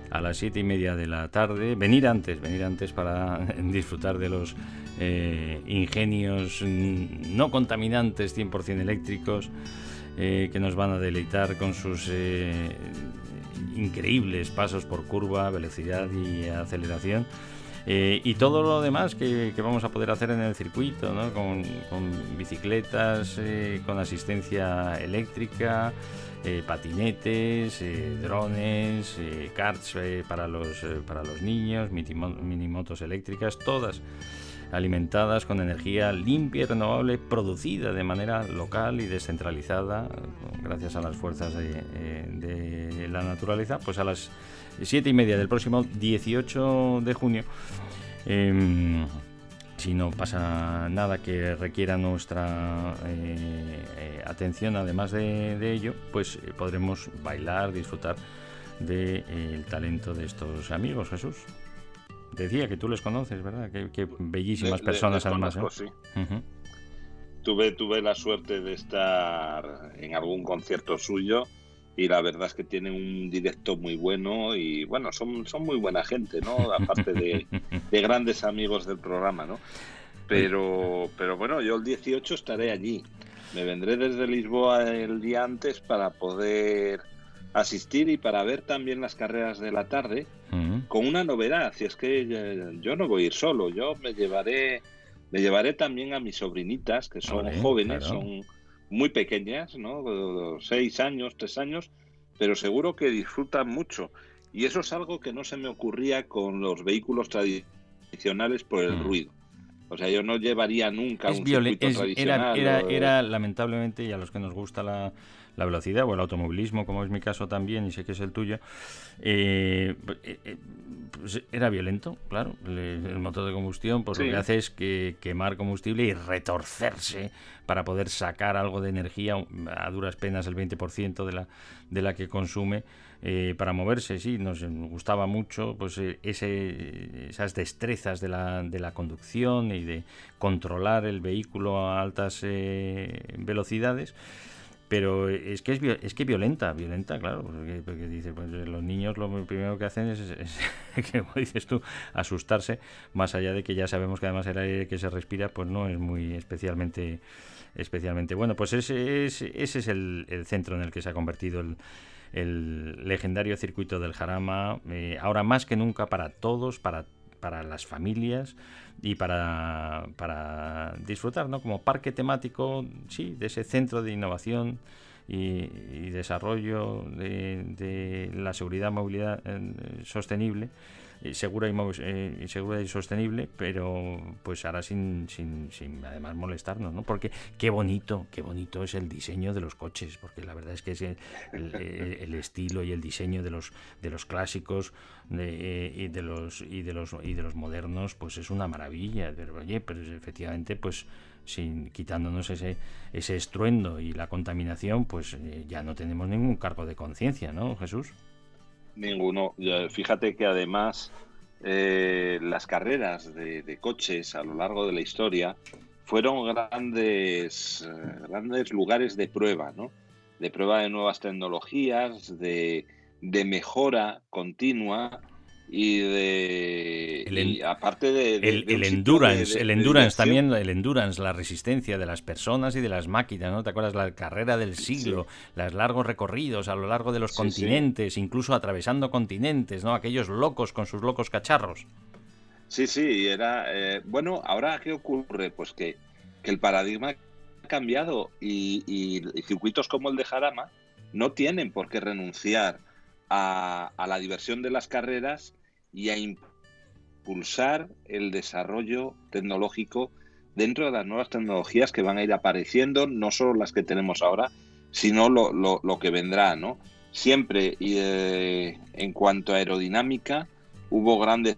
a las 7 y media de la tarde. Venir antes, venir antes para [laughs] disfrutar de los eh, ingenios no contaminantes 100% eléctricos eh, que nos van a deleitar con sus increíbles pasos por curva, velocidad y aceleración. Eh, y todo lo demás que, vamos a poder hacer en el circuito, ¿no? con, bicicletas, eh, con asistencia eléctrica, eh, patinetes, drones, karts para, los, para los niños, minimotos eléctricas, todas alimentadas con energía limpia y renovable, producida de manera local y descentralizada, gracias a las fuerzas de, eh, la naturaleza, pues a las siete y media del próximo 18 de junio. Em, si no pasa nada que requiera nuestra eh, eh, atención, además de, ello, pues podremos bailar, disfrutar del talento de estos amigos, Jesús. Decía que tú les conoces, ¿verdad? Qué, bellísimas personas además. ¿eh? sí. tuve, tuve la suerte de estar en algún concierto suyo y la verdad es que tienen un directo muy bueno y bueno, son, son muy buena gente, ¿no? Aparte de, [laughs] de grandes amigos del programa, ¿no? Pero, pero bueno, yo el 18 estaré allí. Me vendré desde Lisboa el día antes para poder asistir y para ver también las carreras de la tarde con una novedad. Si es que yo no voy a ir solo, yo me llevaré, me llevaré también a mis sobrinitas, que son jóvenes, son muy pequeñas, ¿no? Seis años, tres años, pero seguro que disfrutan mucho. Y eso es algo que no se me ocurría con los vehículos tradicionales por el ruido. O sea, yo no llevaría nunca un circuito tradicional. Era, era, lamentablemente, y a los que nos gusta la, la velocidad o el automovilismo, como es mi caso también y sé que es el tuyo, eh, eh, eh, pues era violento, claro. El, motor de combustión pues lo que hace es que quemar combustible y retorcerse para poder sacar algo de energía, a duras penas el 20% de la, de la que consume. para moverse, sí, nos gustaba mucho pues ese, esas destrezas de la, de la conducción y de controlar el vehículo a altas velocidades pero es que es, es que violenta, violenta, claro, porque, dice, pues los niños lo primero que hacen [laughs] es, como dices tú, asustarse, más allá de que ya sabemos que además el aire que se respira, pues no es muy especialmente, especialmente bueno. Pues ese es, ese es el, centro en el que se ha convertido el, el legendario circuito del Jarama, eh, ahora más que nunca para todos, para, para las familias y para, para disfrutar, ¿no? Como parque temático, sí, de ese centro de innovación y, desarrollo de, la seguridad movilidad eh, sostenible segura y, eh, segura y sostenible, pero pues ahora sin, sin, sin, además molestarnos, ¿no? Porque qué bonito, qué bonito es el diseño de los coches, porque la verdad es que es el, estilo y el diseño de los de los clásicos de, y de los y de los y de los modernos, pues es una maravilla. Pero efectivamente, pues sin quitándonos ese ese estruendo y la contaminación, pues eh, ya no tenemos ningún cargo de conciencia, ¿no, Jesús? Ninguno. Fíjate que además eh, las carreras de, coches a lo largo de la historia fueron grandes, eh, grandes lugares de prueba, ¿no? De prueba de nuevas tecnologías, de, de mejora continua y de aparte de, el, endurance el endurance también el endurance la resistencia de las personas y de las máquinas no te acuerdas la carrera del siglo los largos recorridos a lo largo de los continentes incluso atravesando continentes no aquellos locos con sus locos cacharros. Sí sí era eh, bueno ahora qué ocurre pues que, que el paradigma ha cambiado y, y, circuitos como el de Jarama no tienen por qué renunciar a, la diversión de las carreras y a impulsar el desarrollo tecnológico dentro de las nuevas tecnologías que van a ir apareciendo, no solo las que tenemos ahora, sino lo, lo, que vendrá, ¿no? Siempre y eh, en cuanto a aerodinámica hubo grandes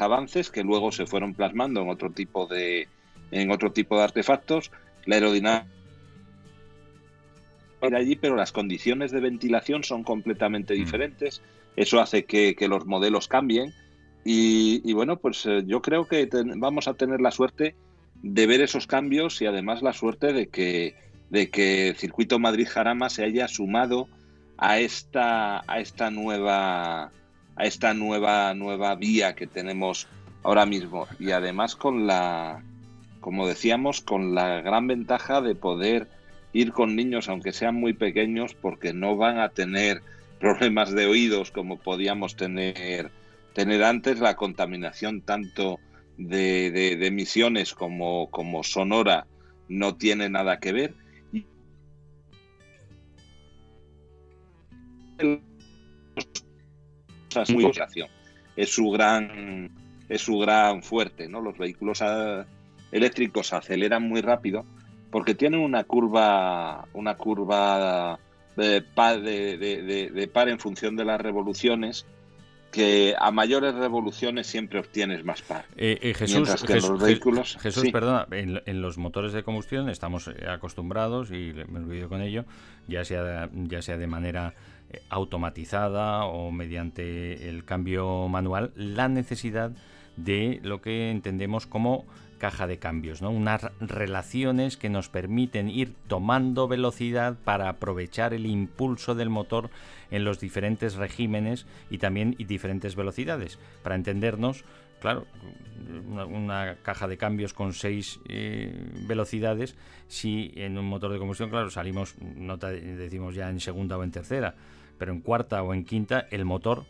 avances que luego se fueron plasmando en otro tipo de en otro tipo de artefactos. La aerodinámica allí, pero las condiciones de ventilación son completamente mm. diferentes. Eso hace que, los modelos cambien. Y, bueno, pues eh, yo creo que vamos a tener la suerte de ver esos cambios y además la suerte de que, de que Circuito Madrid-Jarama se haya sumado a esta, a esta nueva a esta nueva nueva vía que tenemos ahora mismo y además con la como decíamos con la gran ventaja de poder ir con niños aunque sean muy pequeños porque no van a tener problemas de oídos como podíamos tener tener antes la contaminación tanto de, emisiones como, como sonora no tiene nada que ver. es su gran es su gran fuerte no los vehículos eléctricos aceleran muy rápido porque tienen una curva una curva de de par en función de las revoluciones que a mayores revoluciones siempre obtienes más par. Eh, eh, Jesús, los vehículos, Jesús, perdona, en, los motores de combustión estamos eh, acostumbrados y me olvido con ello, ya sea ya sea de manera automatizada o mediante el cambio manual, la necesidad de lo que entendemos como caja de cambios, ¿no? unas relaciones que nos permiten ir tomando velocidad para aprovechar el impulso del motor en los diferentes regímenes y también y diferentes velocidades. Para entendernos, claro, una, caja de cambios con seis eh, velocidades, si en un motor de combustión, claro, salimos, no decimos ya en segunda o en tercera, pero en cuarta o en quinta, el motor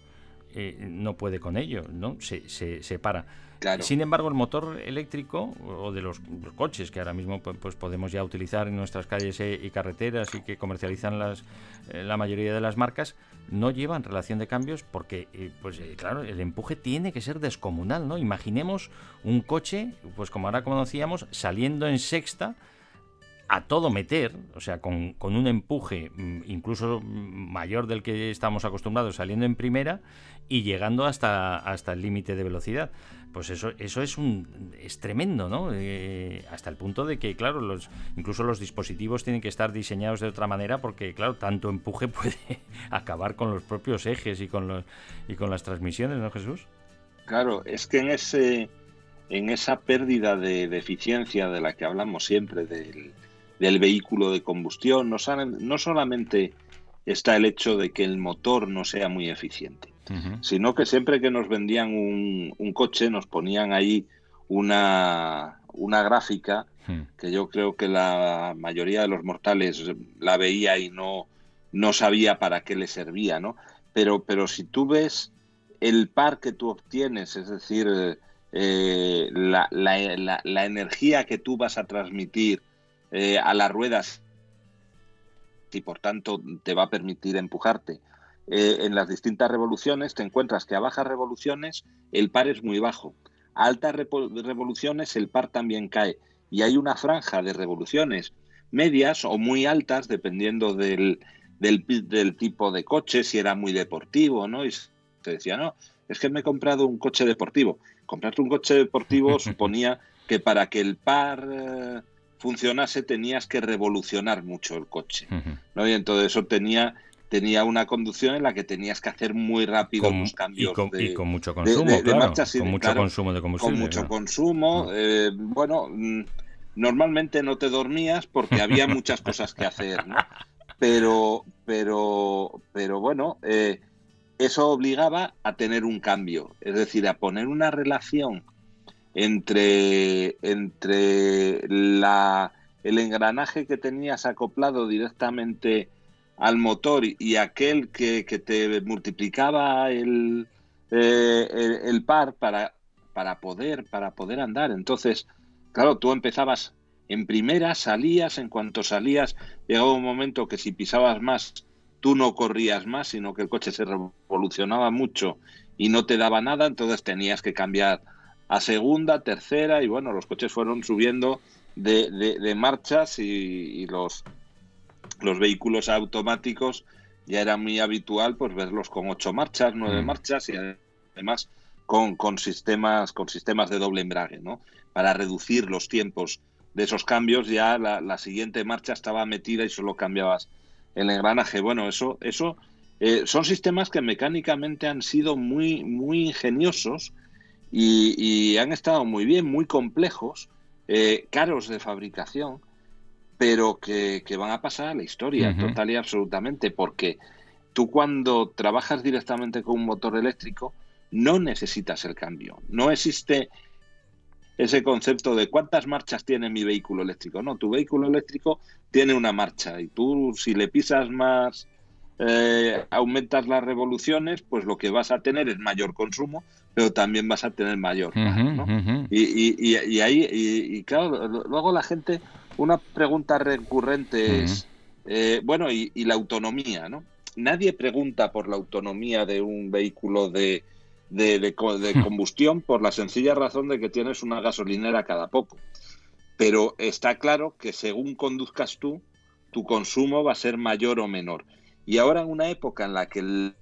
eh, no puede con ello, ¿no? Se, se, se para. Sin embargo, el motor eléctrico o de los, coches que ahora mismo pues, pues, podemos ya utilizar en nuestras calles eh, y carreteras y que comercializan las, eh, la mayoría de las marcas, no llevan relación de cambios porque, eh, pues claro, el empuje tiene que ser descomunal, ¿no? Imaginemos un coche, pues como ahora conocíamos, saliendo en sexta a todo meter, o sea, con, con, un empuje mm, incluso mayor del que estamos acostumbrados saliendo en primera y llegando hasta, hasta el límite de velocidad pues eso, eso es un es tremendo, ¿no? Eh, hasta el punto de que, claro, los, incluso los dispositivos tienen que estar diseñados de otra manera porque, claro, tanto empuje [laughs] puede acabar con los propios ejes y con los y con las transmisiones, ¿no, Jesús? Claro, es que en ese en esa pérdida de, eficiencia de la que hablamos siempre del, del vehículo de combustión, no, no solamente está el hecho de que el motor no sea muy eficiente, sino que siempre que nos vendían un, coche nos ponían ahí una, una gráfica hmm. que yo creo que la mayoría de los mortales la veía y no, no sabía para qué le servía, ¿no? Pero, pero si tú ves el par que tú obtienes, es decir, eh, la, la, la, energía que tú vas a transmitir eh, a las ruedas y por tanto te va a permitir empujarte, eh, en las distintas revoluciones te encuentras que a bajas revoluciones el par es muy bajo. A altas revoluciones el par también cae. Y hay una franja de revoluciones medias o muy altas, dependiendo del, del, tipo de coche, si era muy deportivo, ¿no? Y se decía, no, es que me he comprado un coche deportivo. Comprarte un coche deportivo [laughs] suponía que para que el par eh, funcionase tenías que revolucionar mucho el coche. ¿no? Y entonces eso tenía tenía una conducción en la que tenías que hacer muy rápido los cambios. Y con, de, con mucho consumo, de, claro, con mucho consumo de combustible. Con mucho consumo. Mm. Eh, bueno, mm, normalmente no te dormías porque había muchas cosas que hacer, ¿no? Pero, pero, pero bueno, eh, eso obligaba a tener un cambio, es decir, a poner una relación entre, entre la, el engranaje que tenías acoplado directamente al motor y aquel que, te multiplicaba el, eh, el, par para, para, poder, para poder andar. Entonces, claro, tú empezabas en primera, salías, en cuanto salías, llegaba un momento que si pisabas más, tú no corrías más, sino que el coche se revolucionaba mucho y no te daba nada, entonces tenías que cambiar a segunda, tercera, y bueno, los coches fueron subiendo de, de, marchas y, los, los vehículos automáticos ya era muy habitual pues verlos con ocho marchas, nueve mm. marchas y además con, con, sistemas con sistemas de doble embrague, ¿no? Para reducir los tiempos de esos cambios ya la, siguiente marcha estaba metida y solo cambiabas el engranaje. Bueno, eso eso eh, son sistemas que mecánicamente han sido muy muy ingeniosos y, y han estado muy bien, muy complejos eh, caros de fabricación, pero que, van a pasar a la historia, total y absolutamente, porque tú cuando trabajas directamente con un motor eléctrico, no necesitas el cambio. No existe ese concepto de cuántas marchas tiene mi vehículo eléctrico. No, tu vehículo eléctrico tiene una marcha y tú si le pisas más, eh, aumentas las revoluciones, pues lo que vas a tener es mayor consumo, pero también vas a tener mayor. y, y, ahí, y, claro, luego la gente, una pregunta recurrente es, eh, bueno, y, la autonomía, ¿no? Nadie pregunta por la autonomía de un vehículo de, de, hmm. combustión por la sencilla razón de que tienes una gasolinera cada poco. Pero está claro que según conduzcas tú, tu consumo va a ser mayor o menor. Y ahora en una época en la que el,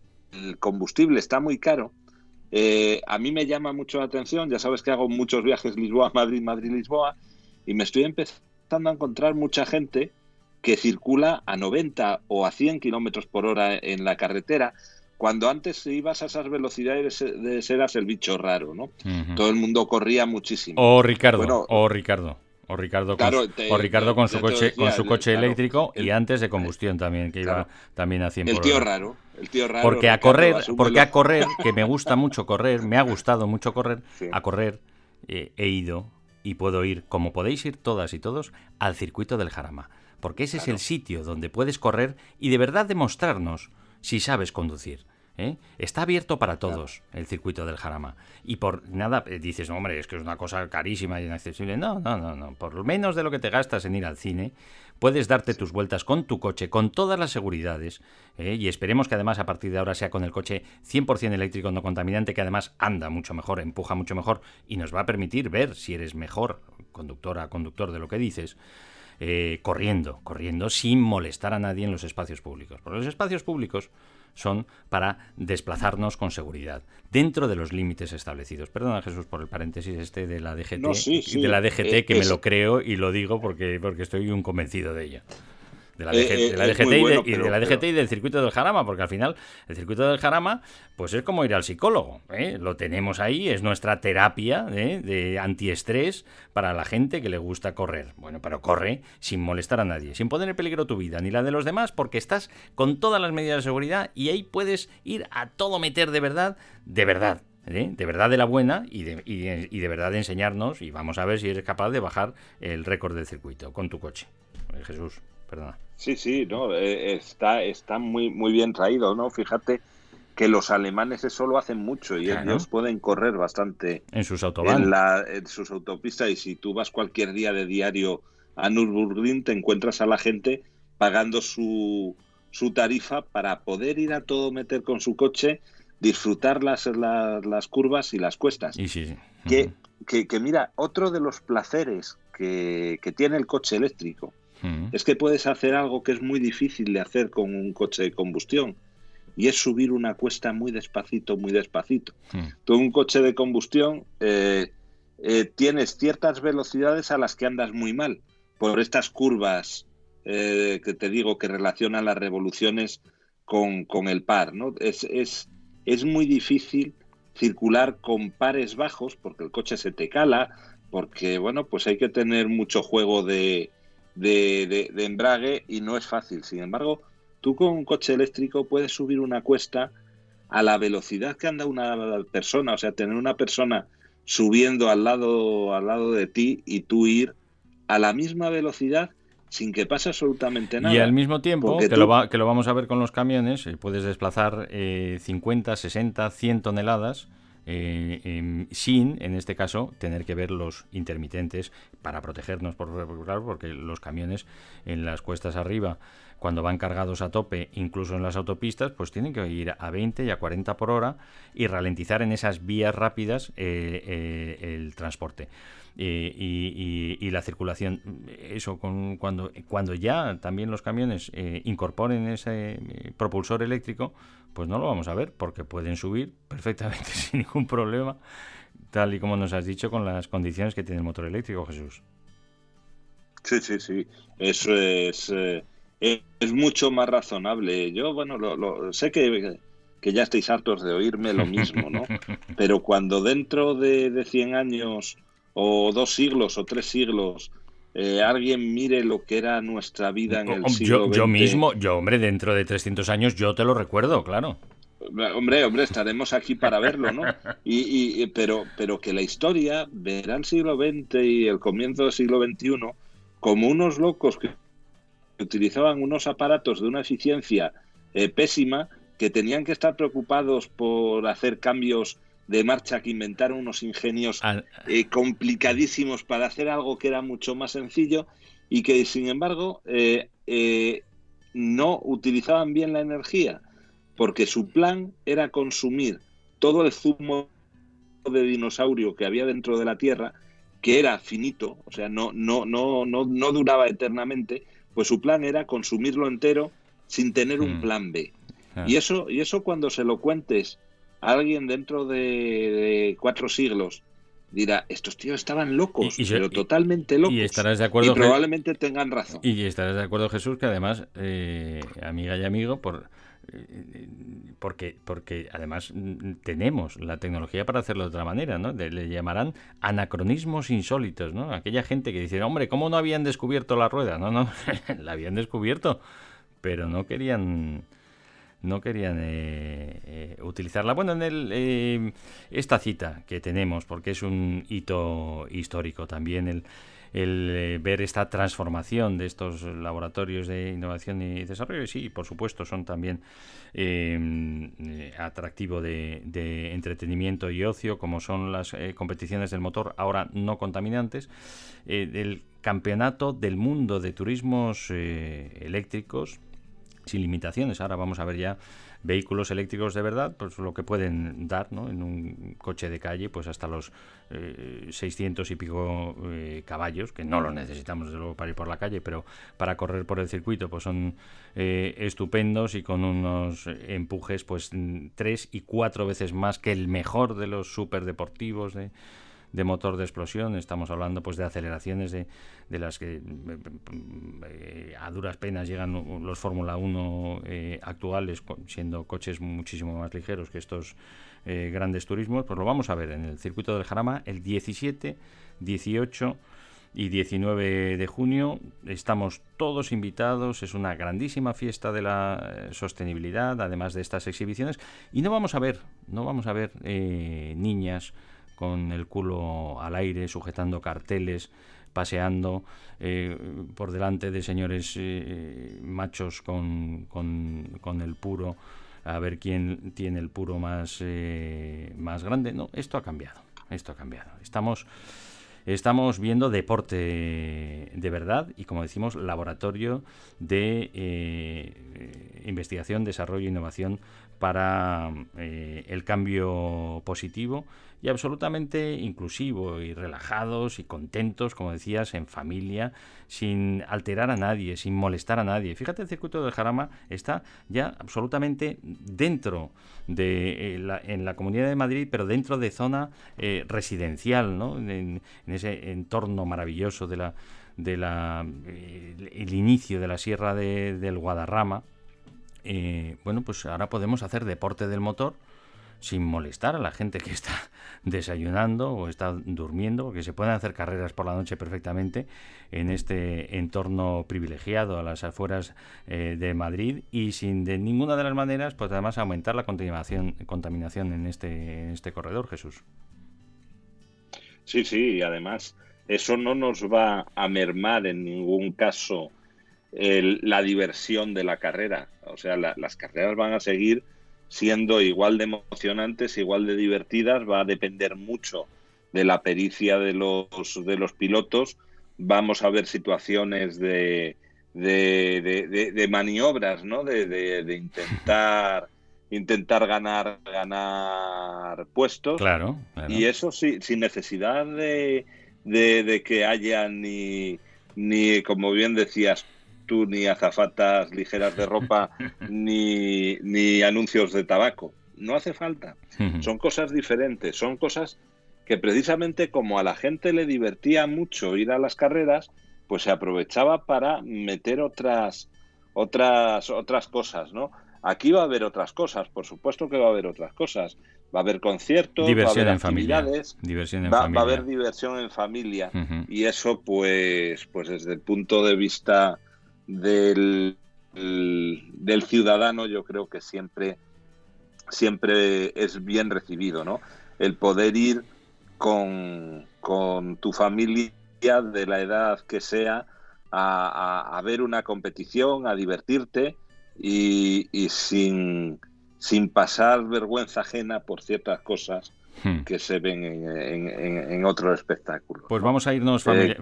combustible está muy caro, eh, a mí me llama mucho la atención, ya sabes que hago muchos viajes Lisboa-Madrid, Madrid-Lisboa, y me estoy empezando a encontrar mucha gente que circula a 90 o a 100 kilómetros por hora en la carretera, cuando antes ibas a esas velocidades de eras el bicho raro, ¿no? Todo el mundo corría muchísimo. O Ricardo, o Ricardo. O Ricardo con, su, o Ricardo con su coche, con su coche eléctrico y antes de combustión también, que iba también a 100 El tío raro, el tío raro. Porque a correr, porque a correr, que me gusta mucho correr, me ha gustado mucho correr, [laughs] a correr eh, he ido y puedo ir, como podéis ir todas y todos, al circuito del Jarama. Porque ese es el sitio donde puedes correr y de verdad demostrarnos si sabes conducir. ¿Eh? Está abierto para todos el circuito del Jarama. Y por nada eh, dices, hombre, es que es una cosa carísima y inaccesible. No, no, no, no. Por lo menos de lo que te gastas en ir al cine, puedes darte tus vueltas con tu coche, con todas las seguridades. ¿eh? Y esperemos que además a partir de ahora sea con el coche 100% eléctrico no contaminante, que además anda mucho mejor, empuja mucho mejor y nos va a permitir ver si eres mejor conductora, conductor de lo que dices. Eh, corriendo, corriendo sin molestar a nadie en los espacios públicos. Porque los espacios públicos son para desplazarnos con seguridad, dentro de los límites establecidos. Perdona Jesús por el paréntesis este de la DGT, de la DGT que me lo creo y lo digo porque, porque estoy un convencido de ella de la, DGT y, de, la DGT y del circuito del Jarama, porque al final el circuito del Jarama pues es como ir al psicólogo, ¿eh? lo tenemos ahí, es nuestra terapia ¿eh? de antiestrés para la gente que le gusta correr. Bueno, pero corre sin molestar a nadie, sin poner en peligro tu vida ni la de los demás, porque estás con todas las medidas de seguridad y ahí puedes ir a todo meter de verdad, de verdad. ¿eh? de verdad de la buena y de, y de verdad de enseñarnos y vamos a ver si eres capaz de bajar el récord del circuito con tu coche. Jesús, perdona. Sí, sí, no, eh, está, está muy, muy bien traído, ¿no? Fíjate que los alemanes eso lo hacen mucho y ellos pueden correr bastante en sus autopistas. En, sus autopistas y si tú vas cualquier día de diario a Nürburgring te encuentras a la gente pagando su, su tarifa para poder ir a todo meter con su coche, disfrutar las, las, curvas y las cuestas. Y sí, que, que, que, mira, otro de los placeres que, que tiene el coche eléctrico es que puedes hacer algo que es muy difícil de hacer con un coche de combustión y es subir una cuesta muy despacito, muy despacito. Tú un coche de combustión eh, eh, tienes ciertas velocidades a las que andas muy mal por estas curvas eh, que te digo que relacionan las revoluciones con, con el par. ¿no? Es, es, es muy difícil circular con pares bajos porque el coche se te cala, porque bueno, pues hay que tener mucho juego de, de, embrague y no es fácil. Sin embargo, tú con un coche eléctrico puedes subir una cuesta a la velocidad que anda una persona, o sea, tener una persona subiendo al lado, al lado de ti y tú ir a la misma velocidad sin que pase absolutamente nada. Y al mismo tiempo, que, lo que lo vamos a ver con los camiones, eh, puedes desplazar 50, 60, 100 toneladas eh, sin, en este caso, tener que ver los intermitentes para protegernos, por, claro, porque los camiones en las cuestas arriba, cuando van cargados a tope, incluso en las autopistas, pues tienen que ir a 20 y a 40 por hora y ralentizar en esas vías rápidas eh, eh, el transporte. y, la circulación. Eso con, cuando, cuando ya también los camiones incorporen ese propulsor eléctrico, pues no lo vamos a ver porque pueden subir perfectamente [laughs] sin ningún problema, tal y como nos has dicho con las condiciones que tiene el motor eléctrico, Jesús. Sí, sí, sí. Eso es, eh, es mucho más razonable. Yo, bueno, lo, sé que, que, ya estáis hartos de oírme lo mismo, ¿no? [laughs] Pero cuando dentro de, de 100 años o dos siglos o tres siglos, eh, alguien mire lo que era nuestra vida en el siglo yo, Yo mismo, yo hombre, dentro de 300 años yo te lo recuerdo, claro. Hombre, hombre, estaremos aquí para verlo, ¿no? [laughs] Y, pero, pero que la historia verá el siglo XX y el comienzo del siglo XXI como unos locos que utilizaban unos aparatos de una eficiencia eh, pésima que tenían que estar preocupados por hacer cambios de marcha que inventaron unos ingenios eh, complicadísimos para hacer algo que era mucho más sencillo y que sin embargo eh, no utilizaban bien la energía porque su plan era consumir todo el zumo de dinosaurio que había dentro de la Tierra, que era finito, o sea, no, no, no, no, no duraba eternamente, pues su plan era consumirlo entero sin tener un hmm. plan B. Ah. Y eso, y eso cuando se lo cuentes alguien dentro de, cuatro siglos, dirá, estos tíos estaban locos, pero totalmente locos. Y estarás de acuerdo. probablemente tengan razón. Y estarás de acuerdo, Jesús, que además, eh, amiga y amigo, por porque, porque además tenemos la tecnología para hacerlo de otra manera, ¿no? le llamarán anacronismos insólitos, ¿no? Aquella gente que dice, hombre, ¿cómo no habían descubierto la rueda? No, no, [laughs] la habían descubierto, pero no querían no querían eh, eh, utilizarla. Bueno, en el, eh, esta cita que tenemos, porque es un hito histórico también, el, ver esta transformación de estos laboratorios de innovación y desarrollo. Y sí, por supuesto, son también atractivo de, entretenimiento y ocio, como son las competiciones del motor, ahora no contaminantes. el campeonato del mundo de turismos eléctricos sin limitaciones. Ahora vamos a ver ya vehículos eléctricos de verdad, pues lo que pueden dar ¿no? en un coche de calle, pues hasta los 600 eh, y pico eh, caballos, que no los necesitamos desde luego para ir por la calle, pero para correr por el circuito, pues son eh, estupendos y con unos empujes, pues tres y cuatro veces más que el mejor de los superdeportivos de de motor de explosión, estamos hablando pues de aceleraciones de, de las que eh, a duras penas llegan los Fórmula 1 eh, actuales, siendo coches muchísimo más ligeros que estos eh, grandes turismos, pues lo vamos a ver en el circuito del Jarama el 17, 18 y 19 de junio. Estamos todos invitados, es una grandísima fiesta de la sostenibilidad, además de estas exhibiciones, y no vamos a ver, no vamos a ver niñas, con el culo al aire, sujetando carteles, paseando eh, por delante de señores eh, machos con, con, el puro, a ver quién tiene el puro más, eh, más grande. No, esto ha cambiado, esto ha cambiado. Estamos, estamos viendo deporte de verdad y, como decimos, laboratorio de investigación, desarrollo e innovación para el cambio positivo y absolutamente inclusivo y relajados y contentos, como decías, en familia, sin alterar a nadie, sin molestar a nadie. Fíjate, el circuito del Jarama está ya absolutamente dentro de eh, la, en la Comunidad de Madrid, pero dentro de zona eh, residencial, ¿no? En, ese entorno maravilloso de la de la eh, el inicio de la sierra del Guadarrama. bueno, pues ahora podemos hacer deporte del motor sin molestar a la gente que está [laughs] desayunando o está durmiendo, porque se pueden hacer carreras por la noche perfectamente en este entorno privilegiado a las afueras eh, de Madrid y sin de ninguna de las maneras, pues además aumentar la contaminación, contaminación este, en este corredor, Jesús. Sí, sí, y además eso no nos va a mermar en ningún caso la diversión de la carrera. O sea, las carreras van a seguir siendo igual de emocionantes, igual de divertidas, va a depender mucho de la pericia de los, de los pilotos. Vamos a ver situaciones de, de, de, maniobras, ¿no? De, intentar [laughs] intentar ganar ganar puestos. Claro, Y eso sí, sin necesidad de, de, que haya ni, ni, como bien decías, tú ni azafatas ligeras de ropa [laughs] ni, ni anuncios de tabaco. No hace falta. Son cosas diferentes, son cosas que precisamente como a la gente le divertía mucho ir a las carreras, pues se aprovechaba para meter otras otras otras cosas, ¿no? Aquí va a haber otras cosas, por supuesto que va a haber otras cosas. va a haber conciertos, diversión va a haber en familia, diversión en familia. va a haber diversión en familia y eso pues pues desde el punto de vista del, del ciudadano yo creo que siempre siempre es bien recibido, ¿no? El poder ir con, con tu familia de la edad que sea a, ver una competición, a divertirte y, sin, sin pasar vergüenza ajena por ciertas cosas hmm. que se ven en, otros espectáculos. Pues vamos a irnos eh,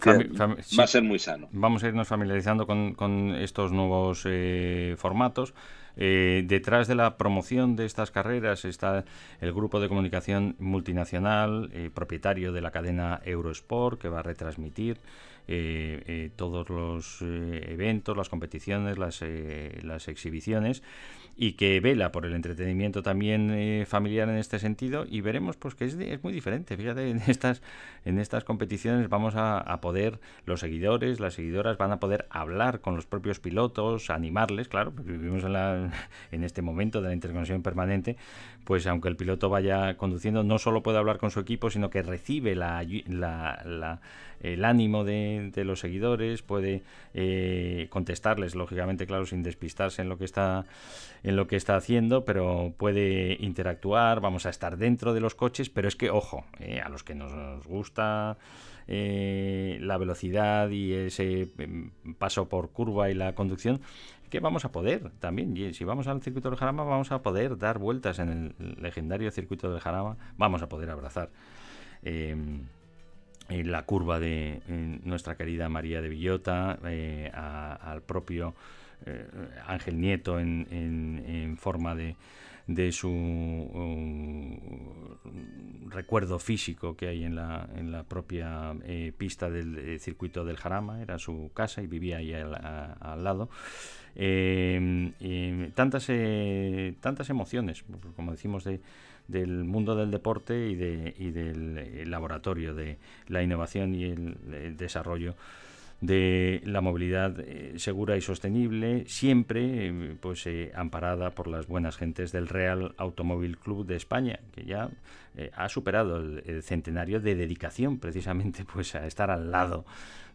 va a ser muy sano. Vamos a irnos familiarizando con, estos nuevos eh, formatos. Eh, detrás de la promoción de estas carreras está el grupo de comunicación multinacional, propietario de la cadena Eurosport, que va a retransmitir eh, todos los eventos, las competiciones, las, las exhibiciones y que vela por el entretenimiento también eh, familiar en este sentido y veremos pues que es, es, muy diferente. Fíjate en estas en estas competiciones vamos a, poder los seguidores las seguidoras van a poder hablar con los propios pilotos animarles claro vivimos en, la, en este momento de la interconexión permanente pues aunque el piloto vaya conduciendo no solo puede hablar con su equipo sino que recibe la, la, el ánimo de, de, los seguidores puede eh, contestarles lógicamente claro sin despistarse en lo que está en lo que está haciendo, pero puede interactuar, vamos a estar dentro de los coches, pero es que, ojo, eh, a los que nos gusta eh, la velocidad y ese em, paso por curva y la conducción, que vamos a poder también, y si vamos al circuito del Jarama, vamos a poder dar vueltas en el legendario circuito del Jarama, vamos a poder abrazar. Em, en la curva de nuestra querida María de Villota, eh, al propio eh, Ángel Nieto en, en, forma de, de su um, recuerdo físico que hay en la, en la propia eh, pista del eh, circuito del Jarama, era su casa y vivía ahí al, lado. tantas, tantas emociones, como decimos, de, del mundo del deporte y, de, y del laboratorio de la innovación y el desarrollo de la movilidad eh, segura y sostenible, siempre eh, pues eh, amparada por las buenas gentes del Real Automóvil Club de España, que ya ha superado el, centenario de dedicación precisamente pues a estar al lado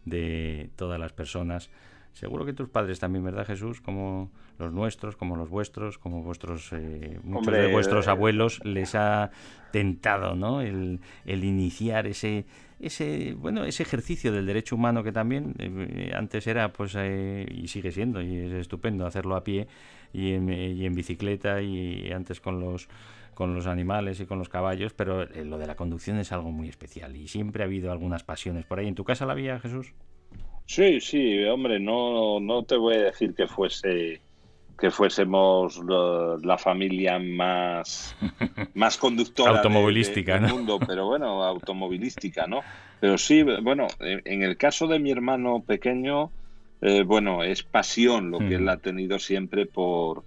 de todas las personas. Seguro que tus padres también, ¿verdad, Jesús? Como los nuestros, como los vuestros, como vuestros muchos de vuestros abuelos les ha tentado, ¿no? el iniciar ese ese bueno ese ejercicio del derecho humano que también eh, antes era pues eh, y sigue siendo y es estupendo hacerlo a pie y en, y en bicicleta y antes con los con los animales y con los caballos, pero eh, lo de la conducción es algo muy especial y siempre ha habido algunas pasiones por ahí. ¿En tu casa la había, Jesús? Sí, sí, hombre, no, no te voy a decir que fuese que fuésemos la familia más, [laughs] más conductora automovilística, del mundo, pero bueno, automovilística, ¿no? Pero sí, bueno, en el caso de mi hermano pequeño, eh, bueno, es pasión lo que él mm. ha tenido siempre por,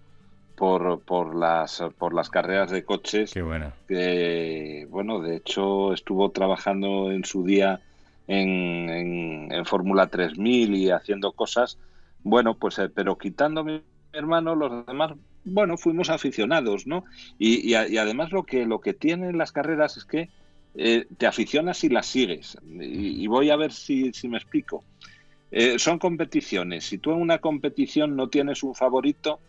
por, por, las, por las carreras de coches. Qué buena. Que, bueno, de hecho estuvo trabajando en su día en, Fórmula 3000 y haciendo cosas. Bueno, pues, eh, pero quitándome hermano, los demás, bueno, fuimos aficionados, ¿no? Y, además lo que, lo que tienen las carreras es que eh, te aficionas y las sigues. Y, voy a ver si, me explico. Eh, son competiciones. Si tú en una competición no tienes un favorito,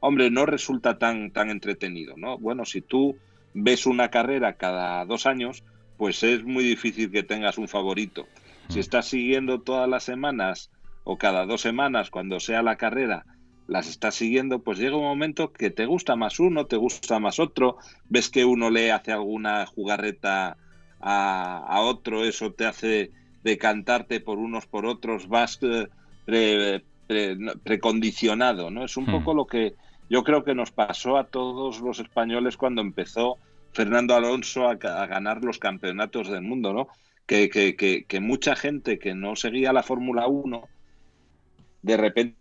hombre, no resulta tan, tan entretenido, ¿no? Bueno, si tú ves una carrera cada dos años, pues es muy difícil que tengas un favorito. Si mm. estás siguiendo todas las semanas o cada dos semanas, cuando sea la carrera, las estás siguiendo, pues llega un momento que te gusta más uno, te gusta más otro, ves que uno le hace alguna jugarreta a, otro, eso te hace decantarte por unos por otros, vas eh, precondicionado, ¿no? Es un hmm. poco lo que yo creo que nos pasó a todos los españoles cuando empezó Fernando Alonso a, ganar los campeonatos del mundo, ¿no? Que, que, que, que mucha gente que no seguía la Fórmula 1 de repente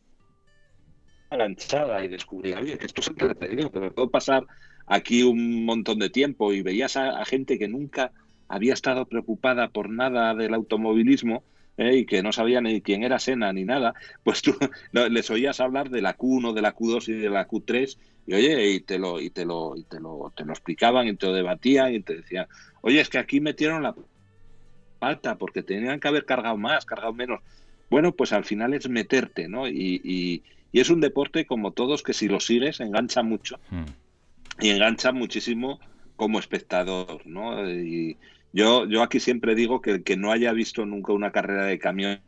enganchada y descubría, oye, que esto es entretenido, pero puedo pasar aquí un montón de tiempo y veías a, gente que nunca había estado preocupada por nada del automovilismo, ¿eh? y que no sabían ni quién era Sena ni nada, pues tú [laughs] les oías hablar de la Q1, de la Q2 y de la Q3 y oye, y te lo y te lo y te lo te lo explicaban y te lo debatían y te decían, "Oye, es que aquí metieron la falta porque tenían que haber cargado más, cargado menos." Bueno, pues al final es meterte, ¿no? Y, y, es un deporte como todos que si lo sigues engancha mucho. Hmm. Y engancha muchísimo como espectador, ¿no? Y, yo, yo aquí siempre digo que el que no haya visto nunca una carrera de camión,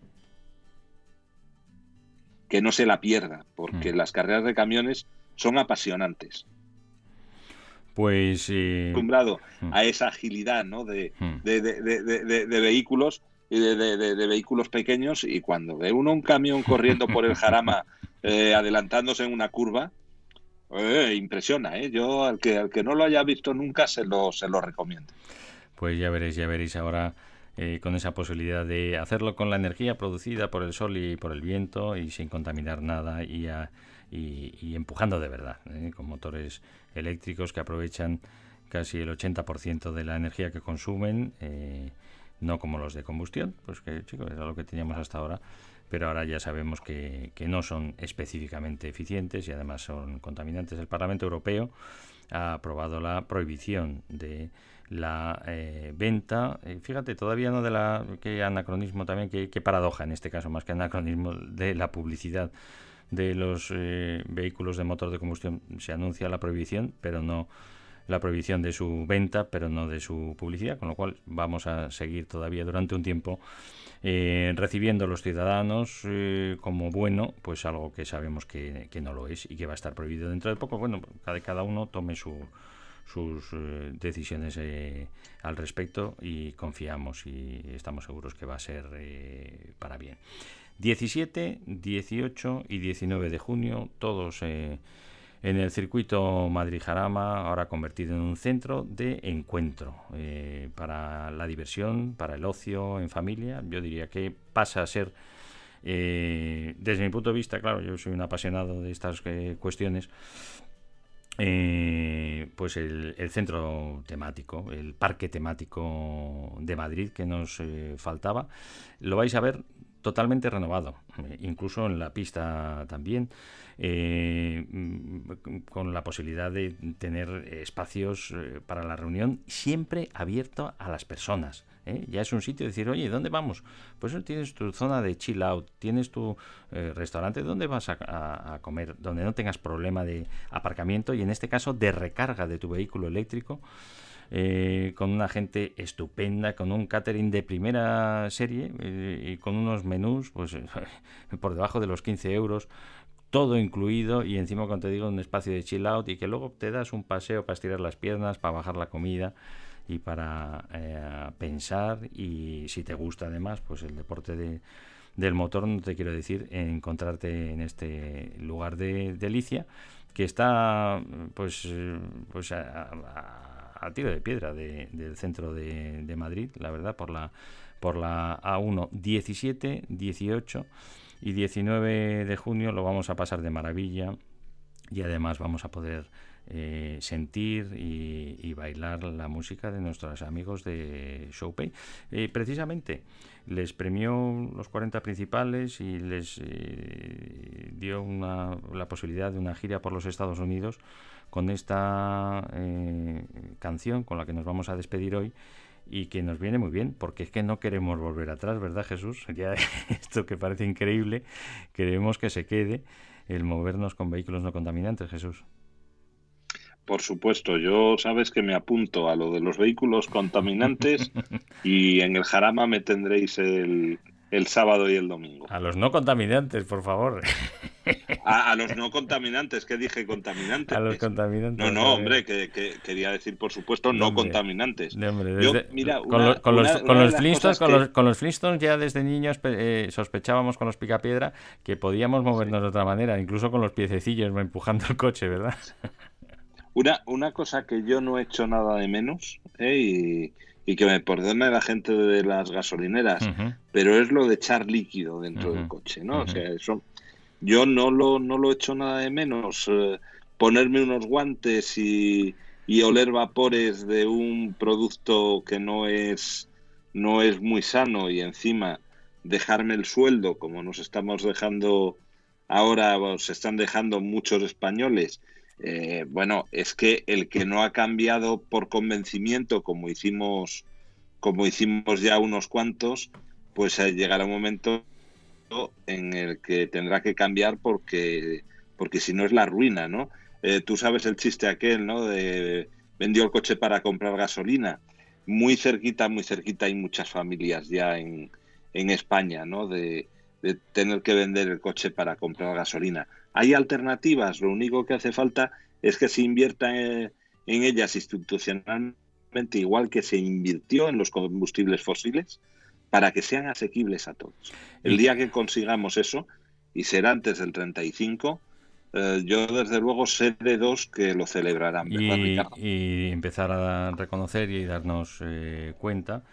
que no se la pierda, porque mm. las carreras de camiones son apasionantes. Pues. Eh... Acostumbrado mm. a esa agilidad ¿no? de, mm. de, de, vehículos y de, vehículos pequeños, y cuando ve uno un camión corriendo por el jarama [laughs] eh, adelantándose en una curva, eh, impresiona. ¿eh? Yo al que, al que no lo haya visto nunca se lo, se lo recomiendo pues ya veréis, ya veréis ahora eh, con esa posibilidad de hacerlo con la energía producida por el sol y por el viento y sin contaminar nada y, y, empujando de verdad, eh, con motores eléctricos que aprovechan casi el 80% de la energía que consumen, eh, no como los de combustión, pues que chicos, era lo que teníamos hasta ahora, pero ahora ya sabemos que no son específicamente eficientes y además son contaminantes. El Parlamento Europeo ha aprobado la prohibición de la eh, venta, eh, fíjate, todavía no de la, qué anacronismo también, qué, paradoja en este caso, más que anacronismo, de la publicidad de los eh, vehículos de motor de combustión. Se anuncia la prohibición, pero no la prohibición de su venta, pero no de su publicidad, con lo cual vamos a seguir todavía durante un tiempo recibiendo a los ciudadanos como bueno, pues algo que sabemos que, que, no lo es y que va a estar prohibido dentro de poco. Bueno, cada, cada uno tome su, sus eh, decisiones eh, al respecto y confiamos y estamos seguros que va a ser eh, para bien. 17, 18 y 19 de junio, todos en el circuito Madrid-Jarama, ahora convertido en un centro de encuentro para la diversión, para el ocio en familia. Yo diría que pasa a ser, desde mi punto de vista, claro, yo soy un apasionado de estas cuestiones, eh, pues el, centro temático, el parque temático de Madrid que nos eh, faltaba, lo vais a ver totalmente renovado, eh, incluso en la pista también, eh, mm, con la posibilidad de tener espacios para la reunión siempre abierto a las personas. ¿Eh? Ya es un sitio de decir, oye, ¿dónde vamos? Pues tienes tu zona de chill out, tienes tu eh, restaurante donde vas a, comer, donde no tengas problema de aparcamiento y en este caso de recarga de tu vehículo eléctrico. Eh, con una gente estupenda, con un catering de primera serie y con unos menús pues [laughs] por debajo de los 15 euros, todo incluido y encima cuando te digo un espacio de chill out y que luego te das un paseo para estirar las piernas, para bajar la comida y para eh, pensar y si te gusta además pues el deporte de, del motor no te quiero decir encontrarte en este lugar de delicia que está pues pues a, tiro de piedra del centro de, de, Madrid la verdad por la por la A1 17 18 y 19 de junio lo vamos a pasar de maravilla y además vamos a poder eh, sentir y, bailar la música de nuestros amigos de Showpay. Eh, precisamente les premió los 40 principales y les eh, dio la posibilidad de una gira por los Estados Unidos con esta canción con la que nos vamos a despedir hoy y que nos viene muy bien, porque es que no queremos volver atrás, ¿verdad Jesús? [laughs] Ya esto que parece increíble, queremos que se quede el movernos con vehículos no contaminantes, Jesús. Por supuesto, yo sabes que me apunto a lo de los vehículos contaminantes [laughs] y en el Jarama me tendréis el, el sábado y el domingo. A los no contaminantes, por favor. [laughs] A, los no contaminantes, ¿qué dije contaminantes? A los contaminantes. No, no, hombre, que, quería decir, por supuesto, no, contaminantes. con, los, con, los, Flintstones, ya desde niños eh, sospechábamos con los picapiedra que podíamos movernos de otra manera, incluso con los piececillos empujando el coche, ¿verdad? [laughs] Una, una cosa que yo no he hecho nada de menos, ¿eh? y, que me perdone la gente de las gasolineras, pero es lo de echar líquido dentro del coche, ¿no? O sea, eso yo no lo, no lo he hecho nada de menos. Eh, ponerme unos guantes y, y oler vapores de un producto que no es, no es muy sano y encima dejarme el sueldo como nos estamos dejando ahora, se están dejando muchos españoles, eh, bueno, es que el que no ha cambiado por convencimiento, como hicimos, como hicimos ya unos cuantos, pues llegará un momento en el que tendrá que cambiar porque, porque si no es la ruina, ¿no? Eh, tú sabes el chiste aquel, ¿no? De vendió el coche para comprar gasolina. Muy cerquita, muy cerquita hay muchas familias ya en, en España, ¿no? De tener que vender el coche para comprar gasolina. Hay alternativas, lo único que hace falta es que se invierta en, ellas institucionalmente igual que se invirtió en los combustibles fósiles para que sean asequibles a todos. El día que consigamos eso, y será antes del 35, eh, yo desde luego sé de dos que lo celebrarán. Y, empezar a reconocer y darnos eh, cuenta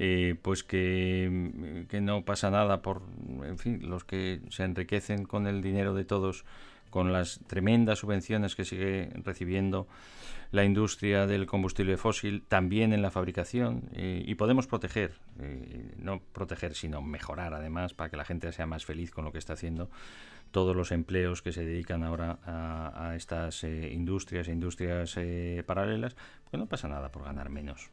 eh, pues que, que, no pasa nada por, en fin, los que se enriquecen con el dinero de todos, con las tremendas subvenciones que sigue recibiendo la industria del combustible fósil, también en la fabricación, eh, y podemos proteger, eh, no proteger, sino mejorar además, para que la gente sea más feliz con lo que está haciendo todos los empleos que se dedican ahora a, estas eh, industrias e industrias eh, paralelas, pues no pasa nada por ganar menos,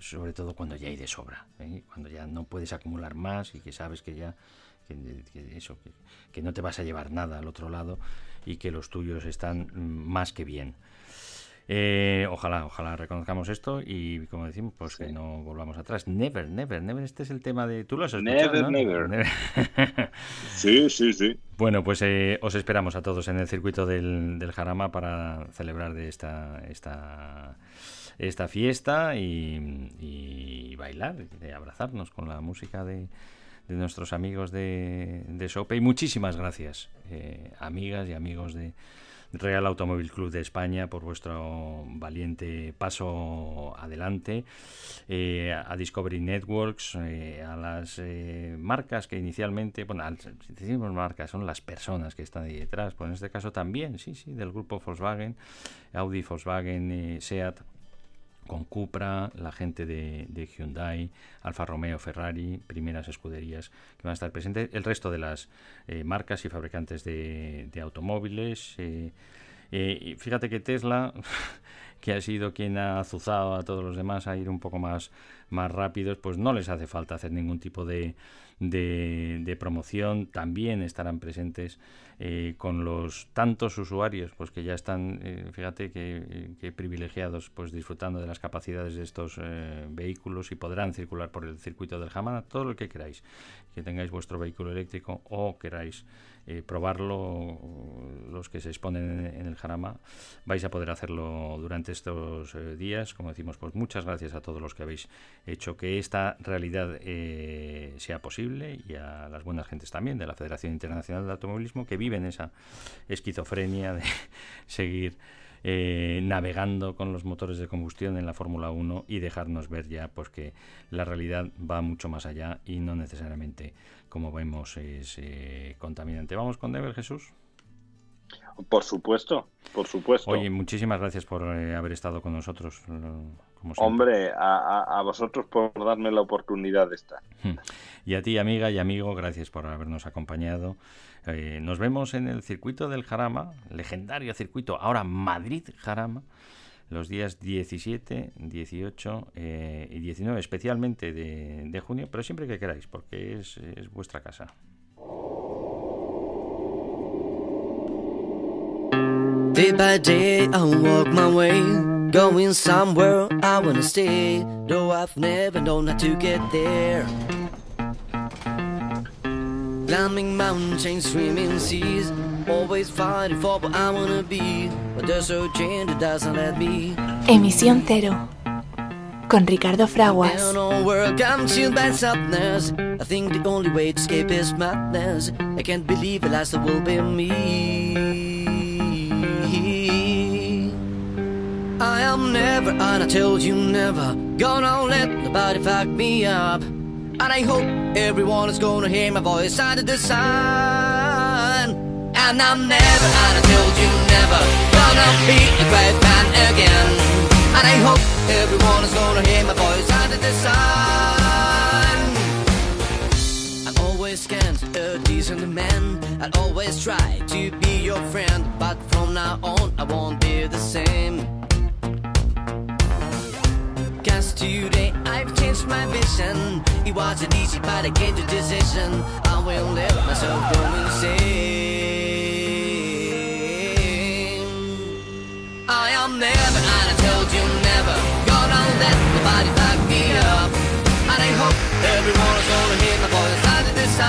sobre todo cuando ya hay de sobra, ¿eh? cuando ya no puedes acumular más y que sabes que ya que, eso que no te vas a llevar nada al otro lado y que los tuyos están mm, más que bien. Eh, ojalá, ojalá reconozcamos esto y como decimos, pues que no volvamos atrás. Never, never, never. Este es el tema de. Tú lo has escuchado. Never, [laughs] never. sí, sí, sí. Bueno, pues eh, os esperamos a todos en el circuito del, del Jarama para celebrar de esta, esta, esta fiesta y, bailar, y abrazarnos con la música de, de nuestros amigos de, de Sope. Y muchísimas gracias, eh, amigas y amigos de Real Automóvil Club de España por vuestro valiente paso adelante, eh, a Discovery Networks, eh, a las eh, marcas que inicialmente, bueno, si decimos marcas, son las personas que están ahí detrás, pues en este caso también, sí, sí, del grupo Volkswagen, Audi, Volkswagen, SEAT, con Cupra, la gente de, Hyundai, Alfa Romeo, Ferrari, primeras escuderías que van a estar presentes, el resto de las eh, marcas y fabricantes de, automóviles. Eh, eh, fíjate que Tesla, que ha sido quien ha azuzado a todos los demás a ir un poco más, más rápidos, pues no les hace falta hacer ningún tipo de, de, promoción. También estarán presentes eh, con los tantos usuarios pues que ya están eh, fíjate que, privilegiados pues disfrutando de las capacidades de estos eh, vehículos y podrán circular por el circuito del Hamana todo lo que queráis. Que tengáis vuestro vehículo eléctrico o queráis eh, probarlo, los que se exponen en, el Jarama, vais a poder hacerlo durante estos eh, días. Como decimos, pues muchas gracias a todos los que habéis hecho que esta realidad eh, sea posible y a las buenas gentes también de la Federación Internacional de Automovilismo que viven esa esquizofrenia de [laughs] seguir navegando con los motores de combustión en la Fórmula 1 y dejarnos ver ya pues que la realidad va mucho más allá y no necesariamente como vemos, es eh, contaminante. ¿Vamos con Deber, Jesús? Por supuesto, por supuesto. Oye, muchísimas gracias por eh, haber estado con nosotros. Hombre, a, vosotros por darme la oportunidad de estar. Y a ti, amiga y amigo, gracias por habernos acompañado. Eh, nos vemos en el circuito del Jarama, legendario circuito, ahora Madrid Jarama los días 17, 18 eh, y 19, especialmente de, de, junio, pero siempre que queráis, porque es, es vuestra casa. Day by day I walk my way, going somewhere I wanna stay, though I've never known how to get there. Climbing mountains, swimming seas. Always fighting for what I wanna be. But there's a chain that doesn't let me. Emisión cero. Con Ricardo Fraguas. I think the only way to escape is madness. I can't believe the last will be me. I am never, and I told you never, gonna let nobody fuck me up. And I hope everyone is gonna hear my voice under the sun. And I'm never, and I told you never, gonna be a great man again. And I hope everyone is gonna hear my voice under the sun. I'm always scanned, a decent man. I always try to be your friend, but from now on I won't be the same. Today. I've changed my vision. It wasn't easy but I came to decision. I will let myself go insane. I am never, and I told you never Gonna let nobody back me up. And I hope everyone's gonna hear my voice out this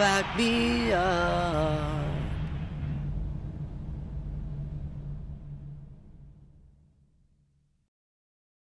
fact beyond.